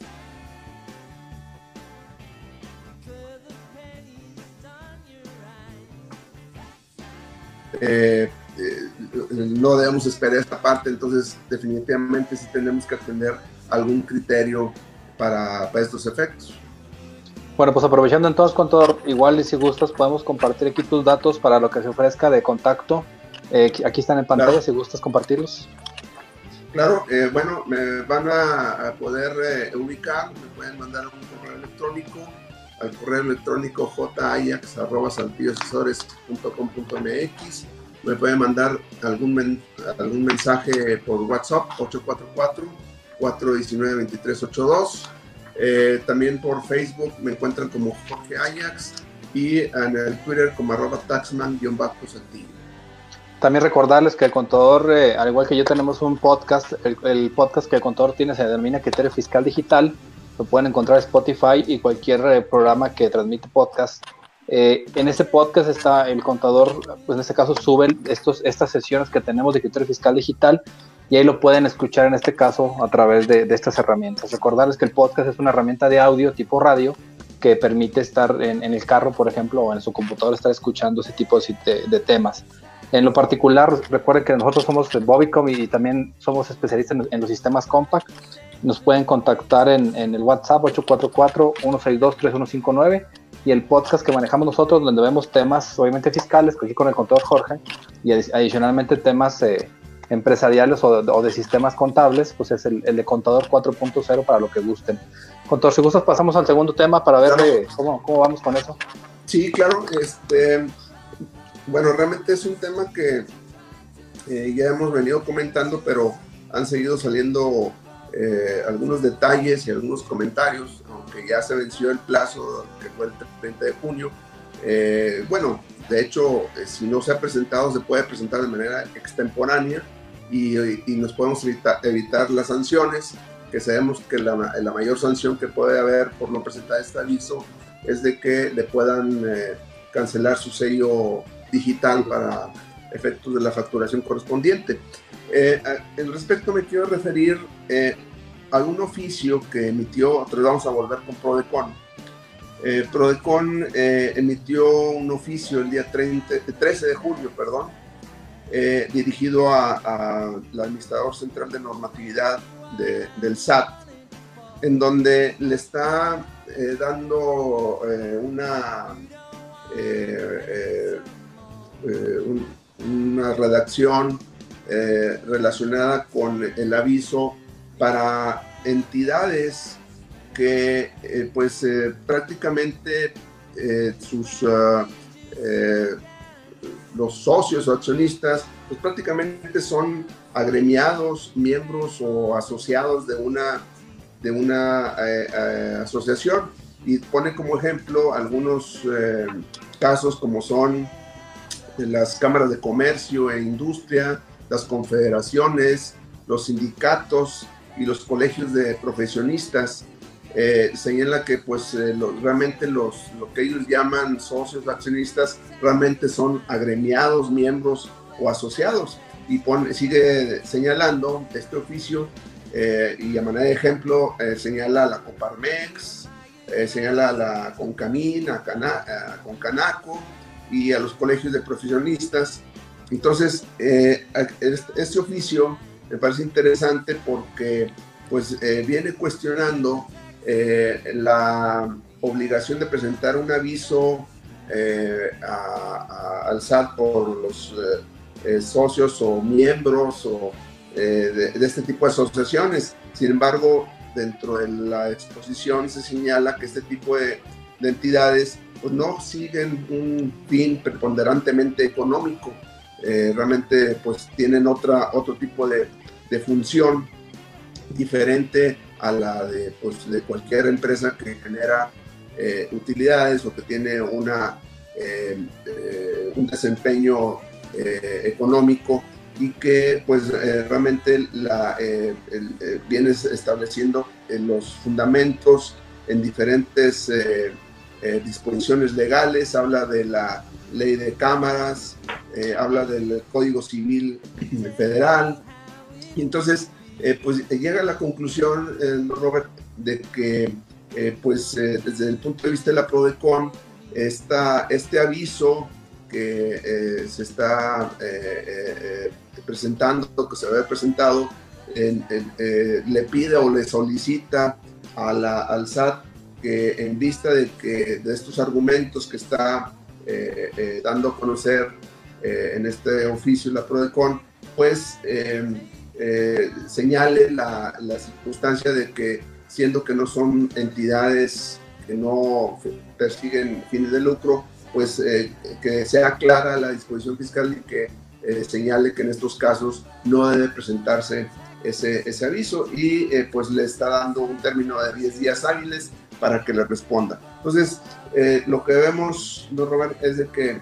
eh, eh, no debemos esperar esta parte, entonces definitivamente sí tenemos que atender algún criterio para, estos efectos. Bueno, pues aprovechando entonces, con todo, igual y si gustas, podemos compartir aquí tus datos para lo que se ofrezca de contacto. Eh, aquí están en pantalla, si gustas compartirlos. Claro, eh, bueno, me van a, poder ubicar, me pueden mandar un correo electrónico al correo electrónico jayax.com.mx me puede mandar algún, algún mensaje por WhatsApp 844-419-2382. Eh, también por Facebook me encuentran como Jorge Ajax y en el Twitter como arroba taxman-santillo. También recordarles que el contador, eh, al igual que yo, tenemos un podcast. El, podcast que el contador tiene se denomina Criterio Fiscal Digital. Lo pueden encontrar en Spotify y cualquier eh, programa que transmite podcast en ese podcast está el contador, pues en este caso suben estos, estas sesiones que tenemos de criterio fiscal digital y ahí lo pueden escuchar en este caso a través de, estas herramientas. Recordarles que el podcast es una herramienta de audio tipo radio que permite estar en, el carro, por ejemplo, o en su computador estar escuchando ese tipo de, temas. En lo particular, recuerden que nosotros somos Bobicom y también somos especialistas en, los sistemas compact. Nos pueden contactar en, en el WhatsApp 844-162-3159 y el podcast que manejamos nosotros, donde vemos temas obviamente fiscales, aquí con el contador Jorge, y adicionalmente temas eh, empresariales o de, sistemas contables, pues es el, de contador 4.0 para lo que gusten. Contador, si gustas, pasamos al segundo tema para ver eh, cómo, cómo, vamos con eso. Sí, claro. Este, bueno, realmente es un tema que eh, ya hemos venido comentando, pero han seguido saliendo eh, algunos detalles y algunos comentarios, aunque ya se venció el plazo que fue el 30 de junio. Eh, bueno, de hecho, si no se ha presentado, se puede presentar de manera extemporánea y, nos podemos evitar, las sanciones, que sabemos que la, mayor sanción que puede haber por no presentar este aviso es de que le puedan cancelar su sello digital para efectos de la facturación correspondiente. Eh, en respecto me quiero referir eh, a un oficio que emitió, otra vamos a volver con Prodecon. Eh, Prodecon eh, emitió un oficio el día 30, 13 de julio, perdón, dirigido al administrador central de normatividad del SAT, en donde le está dando una, una redacción eh, relacionada con el aviso para entidades que eh, pues eh, prácticamente sus ah, los socios o accionistas pues prácticamente son agremiados, miembros o asociados de una, de una asociación y pone como ejemplo algunos casos como son las cámaras de comercio e industria, las confederaciones, los sindicatos y los colegios de profesionistas. Eh, señala que pues eh, realmente los, lo que ellos llaman socios accionistas realmente son agremiados, miembros o asociados. y sigue señalando este oficio y a manera de ejemplo señala a la Coparmex, señala a la Concamín, a, a Concanaco y a los colegios de profesionistas. Entonces, este oficio me parece interesante porque pues viene cuestionando la obligación de presentar un aviso eh, al SAT por los eh, eh, socios o miembros o, de, este tipo de asociaciones. Sin embargo, dentro de la exposición se señala que este tipo de, entidades pues, no siguen un fin preponderantemente económico. realmente pues tienen otra, otro tipo de, de función diferente a la de, pues, de cualquier empresa que genera eh, utilidades o que tiene una, eh, eh, un desempeño económico y que pues realmente la, viene estableciendo los fundamentos en diferentes disposiciones legales, habla de la ley de cámaras, habla del Código Civil Federal, y entonces pues llega a la conclusión, Robert, de que eh, pues eh, desde el punto de vista de la PRODECON, esta, este aviso que eh, se está presentando, que se había presentado, le pide o le solicita al SAT que en vista de, que, de estos argumentos que está dando a conocer en este oficio la PRODECON, pues señale la, la circunstancia de que siendo que no son entidades que no persiguen fines de lucro, pues eh, que sea clara la disposición fiscal y que eh, señale que en estos casos no debe presentarse ese, ese aviso y eh, pues le está dando un término de 10 días hábiles para que le responda. Entonces, lo que vemos, ¿no, Robert? Es de que,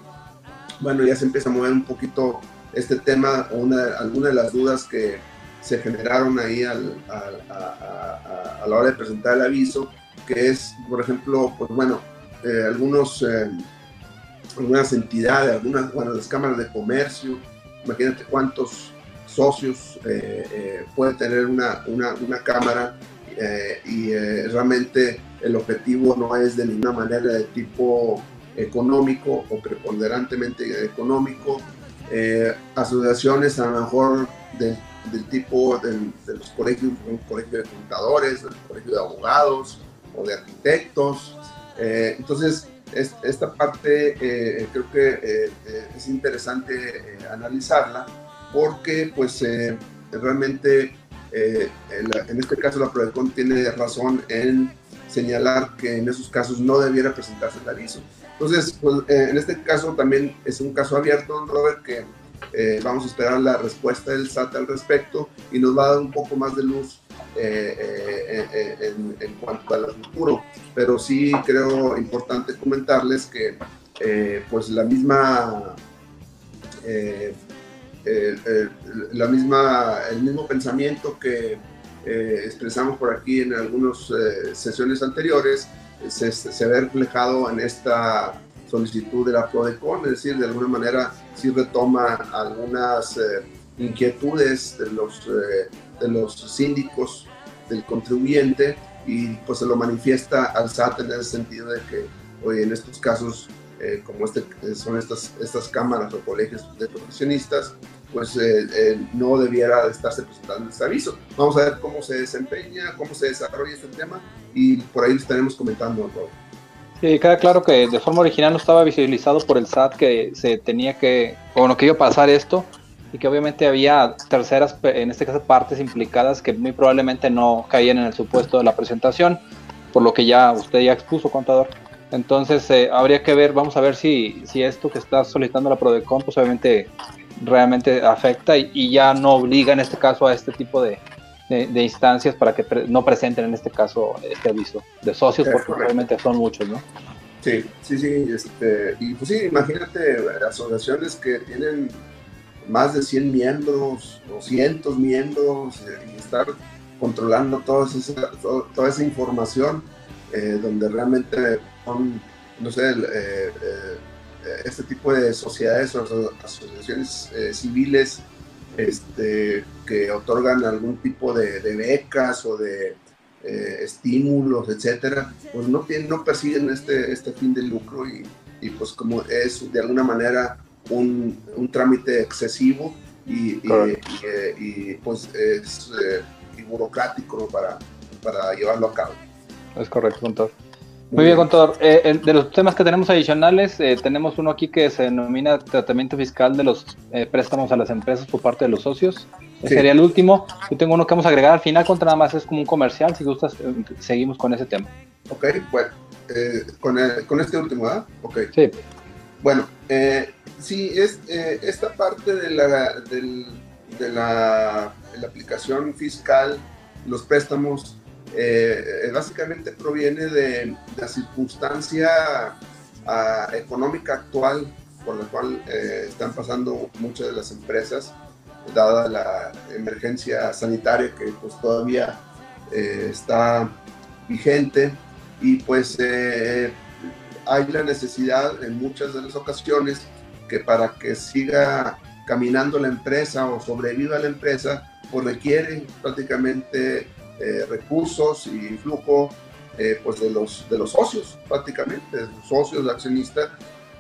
bueno, ya se empieza a mover un poquito este tema, una, alguna de las dudas que, se generaron ahí a, la hora de presentar el aviso, que es, por ejemplo, pues bueno, eh, algunos, eh, algunas entidades, algunas, bueno, las cámaras de comercio, imagínate cuántos socios eh, puede tener una, una, una cámara y realmente el objetivo no es de ninguna manera de tipo económico o preponderantemente económico. Asociaciones a lo mejor de del tipo de, los colegios, un colegio de contadores, del colegio de abogados o de arquitectos. Eh, entonces, esta parte eh, creo que eh, es interesante analizarla porque pues realmente en, este caso la Prodecon tiene razón en señalar que en esos casos no debiera presentarse el aviso. Entonces, pues, en este caso también es un caso abierto, Robert, que eh, vamos a esperar la respuesta del SAT al respecto y nos va a dar un poco más de luz eh, eh, en, cuanto al futuro. Pero sí creo importante comentarles que pues la misma, la misma, el mismo pensamiento que expresamos por aquí en algunas sesiones anteriores se, se ve reflejado en esta solicitud de la PRODECON, es decir, de alguna manera sí retoma algunas eh, inquietudes de los, eh, de los síndicos del contribuyente y pues se lo manifiesta al SAT en el sentido de que hoy en estos casos eh, como este, son estas, estas cámaras o colegios de profesionistas, pues no debiera estarse presentando este aviso. Vamos a ver cómo se desempeña, cómo se desarrolla este tema y por ahí estaremos comentando. todo. Sí, queda claro que de forma original no estaba visualizado por el SAT que se tenía que, bueno, que iba a pasar esto y que obviamente había terceras, en este caso partes implicadas que muy probablemente no caían en el supuesto de la presentación, por lo que ya usted ya expuso, contador. Entonces eh, habría que ver, vamos a ver si, si esto que está solicitando la PRODECON, pues obviamente realmente afecta y ya no obliga en este caso a este tipo de, de, instancias para que no presenten en este caso este aviso de socios, porque realmente son muchos, ¿no? Sí, sí, sí. Este, y pues sí, imagínate asociaciones que tienen más de 100 miembros, 200 miembros, eh, y estar controlando toda esa, toda esa información, eh, donde realmente son, no sé, eh, este tipo de sociedades o asociaciones civiles este, que otorgan algún tipo de, becas o de eh, estímulos, etcétera, pues no, tienen, no persiguen este, este fin de lucro y, y pues como es de alguna manera un, un trámite excesivo y, y, pues es burocrático para, para llevarlo a cabo. Es correcto. Muy bien, contador. Eh, de los temas que tenemos adicionales, eh, tenemos uno aquí que se denomina tratamiento fiscal de los eh, préstamos a las empresas por parte de los socios. Sería el último. Yo tengo uno que vamos a agregar al final, contra nada más es como un comercial. Si gustas, seguimos con ese tema. Ok, bueno, con, con, este último, ¿verdad? Ok. Sí. Bueno, sí, es, esta parte de la, de la, la aplicación fiscal, los préstamos eh, básicamente proviene de la circunstancia ah, económica actual por la cual eh, están pasando muchas de las empresas, dada la emergencia sanitaria que pues todavía eh, está vigente. Y pues hay la necesidad en muchas de las ocasiones que para que siga caminando la empresa o sobreviva la empresa, pues requiere prácticamente eh, recursos y flujo eh, pues de, los, de los socios prácticamente, los socios accionistas,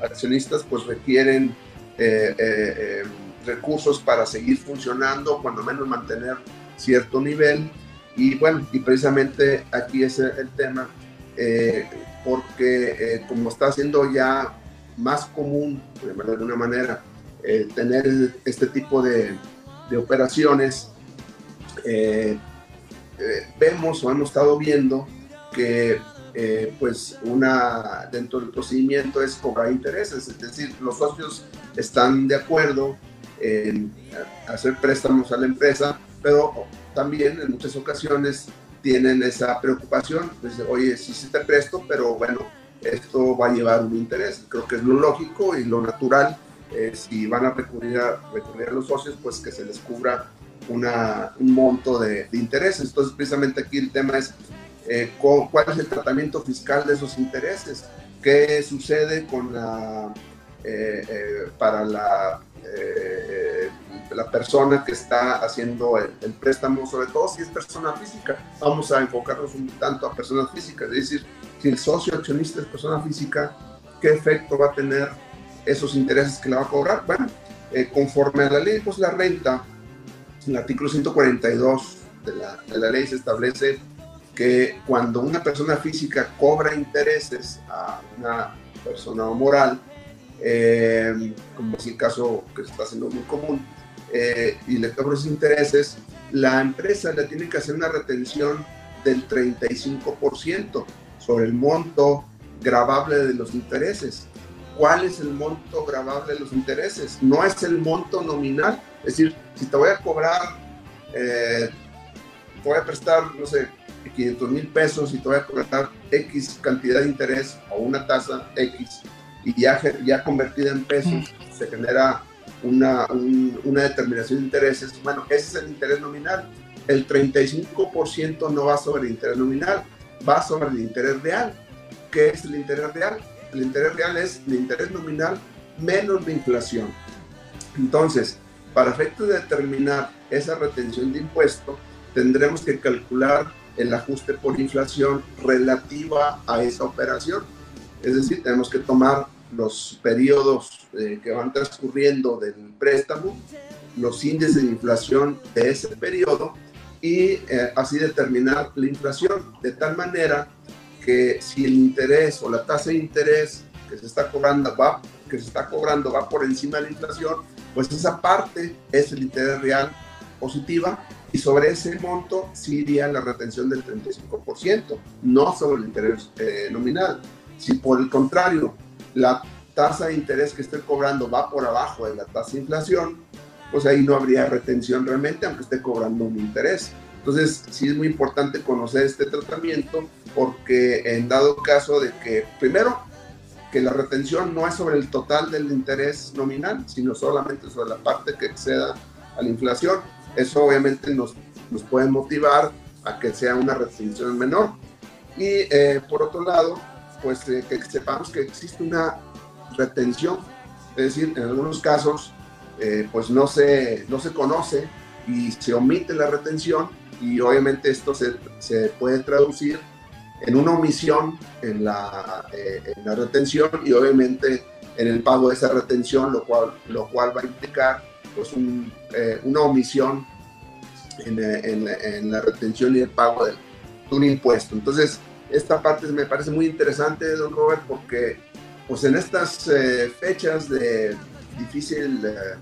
accionistas pues requieren eh, recursos para seguir funcionando, cuando menos mantener cierto nivel. Y bueno, y precisamente aquí es el tema, porque como está siendo ya más común, de alguna manera, tener este tipo de, de operaciones, eh, vemos o hemos estado viendo que eh, pues una dentro del procedimiento es cobrar intereses, es decir, los socios están de acuerdo en hacer préstamos a la empresa, pero también en muchas ocasiones tienen esa preocupación, pues, oye, sí, sí te presto, pero bueno, esto va a llevar un interés. Creo que es lo lógico y lo natural. Eh, si van a recurrir a, recurrir a los socios, pues que se les cubra una, un monto de, intereses. Entonces, precisamente aquí el tema es eh, cuál es el tratamiento fiscal de esos intereses, qué sucede con la, eh, eh, para la, la persona que está haciendo el, préstamo, sobre todo si es persona física. Vamos a enfocarnos un tanto a personas físicas, es decir, si el socio accionista es persona física, ¿qué efecto va a tener esos intereses que le va a cobrar? Bueno, conforme a la ley, pues la renta en el artículo 142 de la, de la ley se establece que cuando una persona física cobra intereses a una persona moral, eh, como es el caso que se está haciendo muy común, eh, y le cobra esos intereses, la empresa le tiene que hacer una retención del 35% sobre el monto grabable de los intereses. ¿Cuál es el monto grabable de los intereses? No es el monto nominal, es decir, si te voy a cobrar, eh, te voy a prestar, no sé, 500 mil pesos y te voy a cobrar X cantidad de interés o una tasa X y ya, ya convertida en pesos se genera una, una determinación de intereses, bueno, ese es el interés nominal. El 35% no va sobre el interés nominal, va sobre el interés real. ¿Qué es el interés real? El interés real es el interés nominal menos la inflación. Entonces, para efectos de determinar esa retención de impuesto, tendremos que calcular el ajuste por inflación relativa a esa operación. Es decir, tenemos que tomar los periodos eh, que van transcurriendo del préstamo, los índices de inflación de ese periodo y eh, así determinar la inflación de tal manera que si el interés o la tasa de interés que se está cobrando va, que se está cobrando va por encima de la inflación, pues esa parte es el interés real positiva y sobre ese monto sí iría la retención del 35%, no sobre el interés eh, nominal. Si por el contrario la tasa de interés que estoy cobrando va por abajo de la tasa de inflación, pues ahí no habría retención realmente, aunque esté cobrando un interés. Entonces, sí es muy importante conocer este tratamiento porque en dado caso de que, primero, que la retención no es sobre el total del interés nominal, sino solamente sobre la parte que exceda a la inflación. Eso obviamente nos, nos puede motivar a que sea una retención menor. Y eh, por otro lado, pues eh, que sepamos que existe una retención, es decir, en algunos casos eh, pues no se, no se conoce y se omite la retención y obviamente esto se, se puede traducir en una omisión en la, eh, en la retención y obviamente en el pago de esa retención, lo cual, lo cual va a implicar pues un, eh, una omisión en, en, en, la retención y el pago de, de, un impuesto. Entonces, esta parte me parece muy interesante, don Robert, porque pues en estas eh, fechas de difícil eh,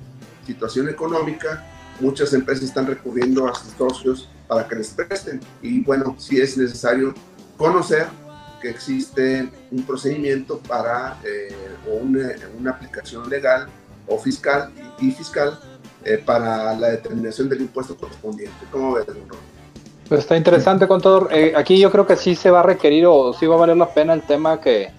situación económica, muchas empresas están recurriendo a sus socios para que les presten. Y bueno, si es necesario conocer que existe un procedimiento para eh, una, una, aplicación legal o fiscal y fiscal eh, para la determinación del impuesto correspondiente. ¿Cómo ves, Pues está interesante, contador. Eh, aquí yo creo que sí se va a requerir o sí va a valer la pena el tema que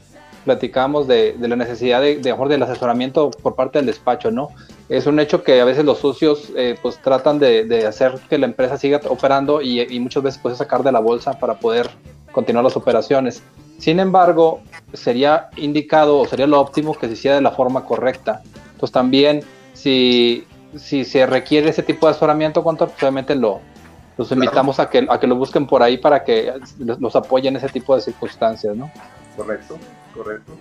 platicamos de, de la necesidad de, de, del asesoramiento por parte del despacho, ¿no? Es un hecho que a veces los socios pues tratan de, de, hacer que la empresa siga operando y, y muchas veces puede sacar de la bolsa para poder continuar las operaciones. Sin embargo, sería indicado o sería lo óptimo que se hiciera de la forma correcta. Entonces también si, si se requiere ese tipo de asesoramiento, pues obviamente lo, los invitamos claro. a, que, a que lo busquen por ahí para que los apoyen en ese tipo de circunstancias, ¿no? Correcto, correcto.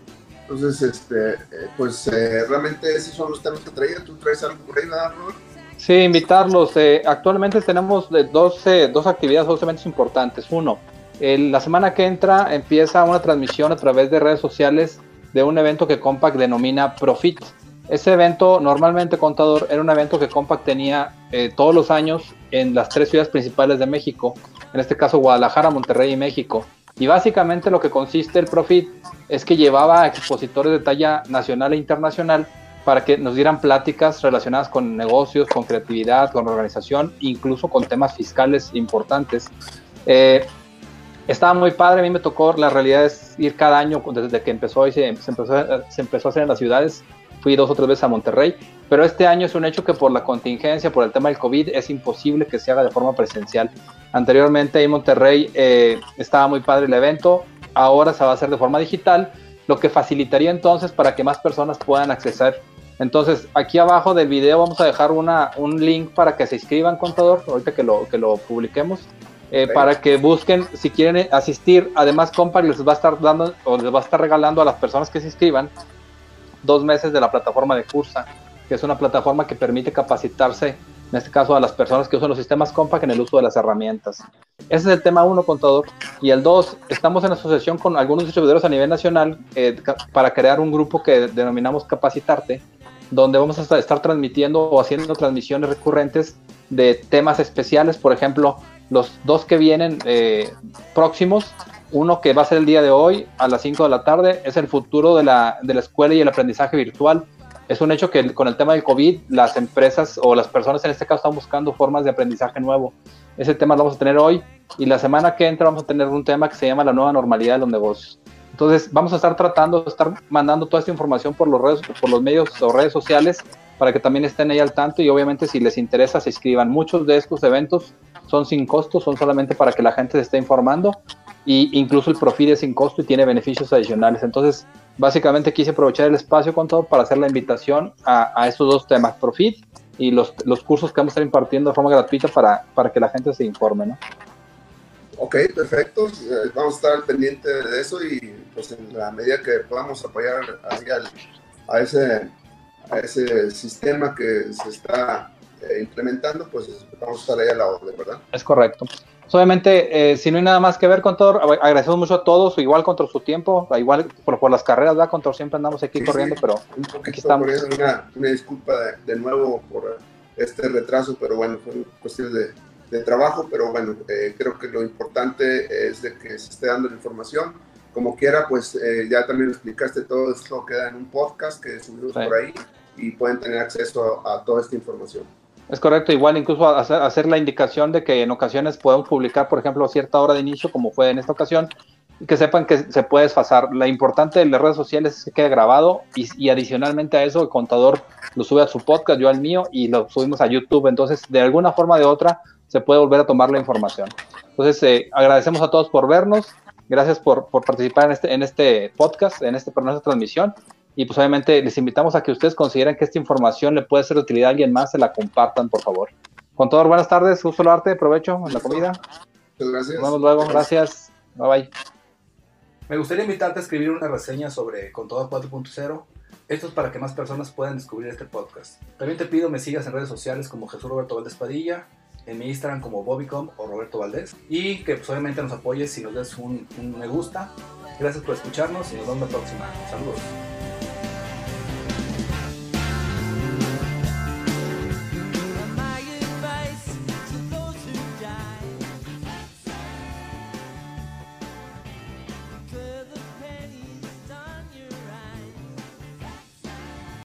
Entonces, este, pues eh, realmente esos son los temas que traía. ¿Tú traes algo por ahí, Robert? Sí, invitarlos. Eh, actualmente tenemos dos, eh, dos actividades, dos eventos importantes. Uno, el, la semana que entra empieza una transmisión a través de redes sociales de un evento que Compact denomina Profit. Ese evento, normalmente, contador, era un evento que Compact tenía eh, todos los años en las tres ciudades principales de México, en este caso Guadalajara, Monterrey y México. Y básicamente lo que consiste el Profit es que llevaba a expositores de talla nacional e internacional para que nos dieran pláticas relacionadas con negocios, con creatividad, con organización, incluso con temas fiscales importantes. Eh, estaba muy padre, a mí me tocó, la realidad es ir cada año desde que empezó y se, empezó a hacer en las ciudades, fui dos o tres veces a Monterrey, pero este año es un hecho que por la contingencia, por el tema del COVID, es imposible que se haga de forma presencial. Anteriormente en Monterrey eh, estaba muy padre el evento, ahora se va a hacer de forma digital, lo que facilitaría entonces para que más personas puedan acceder. Entonces, aquí abajo del video vamos a dejar una, un link para que se inscriban, contador, ahorita que lo, que lo publiquemos. Eh, para que busquen si quieren asistir. Además, Compact les va a estar dando o les va a estar regalando a las personas que se inscriban dos meses de la plataforma de Cursa, que es una plataforma que permite capacitarse, en este caso a las personas que usan los sistemas Compact en el uso de las herramientas. Ese es el tema uno, contador. Y el dos, estamos en asociación con algunos distribuidores a nivel nacional eh, para crear un grupo que denominamos Capacitarte, donde vamos a estar transmitiendo o haciendo transmisiones recurrentes de temas especiales, por ejemplo, los dos que vienen eh, próximos, uno que va a ser el día de hoy a las 5 de la tarde, es el futuro de la, de la escuela y el aprendizaje virtual. Es un hecho que con el tema del COVID, las empresas o las personas en este caso están buscando formas de aprendizaje nuevo. Ese tema lo vamos a tener hoy y la semana que entra vamos a tener un tema que se llama la nueva normalidad de los negocios. Entonces vamos a estar tratando de estar mandando toda esta información por los, redes, por los medios o redes sociales para que también estén ahí al tanto y obviamente si les interesa se inscriban. Muchos de estos eventos son sin costo, son solamente para que la gente se esté informando y incluso el Profit es sin costo y tiene beneficios adicionales. Entonces, básicamente quise aprovechar el espacio con todo para hacer la invitación a, a estos dos temas, Profit y los, los, cursos que vamos a estar impartiendo de forma gratuita para, para que la gente se informe, ¿no? Ok, perfecto. Eh, vamos a estar pendiente de eso y pues en la medida que podamos apoyar a ese, a ese sistema que se está eh, implementando, pues vamos a estar ahí a la orden, ¿verdad? Es correcto. Obviamente, eh, si no hay nada más que ver, Contor, agradecemos mucho a todos, igual contra su tiempo, igual por, por las carreras, ¿verdad, Contor? Siempre andamos aquí sí, corriendo, sí, pero aquí estamos. Una, una, disculpa de, de, nuevo por este retraso, pero bueno, fue cuestión de, de trabajo, pero bueno, eh, creo que lo importante es de que se esté dando la información. Como quiera, pues eh, ya también explicaste todo esto, queda en un podcast que subimos sí. por ahí y pueden tener acceso a, a toda esta información. Es correcto, igual incluso hacer, hacer, la indicación de que en ocasiones podemos publicar, por ejemplo, a cierta hora de inicio, como fue en esta ocasión, y que sepan que se puede desfasar. La importante de las redes sociales es que quede grabado y, y, adicionalmente a eso el contador lo sube a su podcast, yo al mío, y lo subimos a YouTube. Entonces, de alguna forma o de otra, se puede volver a tomar la información. Entonces, eh, agradecemos a todos por vernos, gracias por, por participar en este, en este podcast, en este, nuestra transmisión, Y pues obviamente les invitamos a que ustedes consideren que esta información le puede ser de utilidad a alguien más, se la compartan, por favor. Contador, buenas tardes, gusto arte, provecho en la comida. Muchas gracias. Nos vemos luego, gracias. Bye bye. Me gustaría invitarte a escribir una reseña sobre Contador 4.0. Esto es para que más personas puedan descubrir este podcast. También te pido me sigas en redes sociales como Jesús Roberto Valdés Padilla, en mi Instagram como Bobicom o Roberto Valdés. Y que pues, obviamente nos apoyes si nos des un me gusta. Gracias por escucharnos y nos vemos la próxima. Saludos.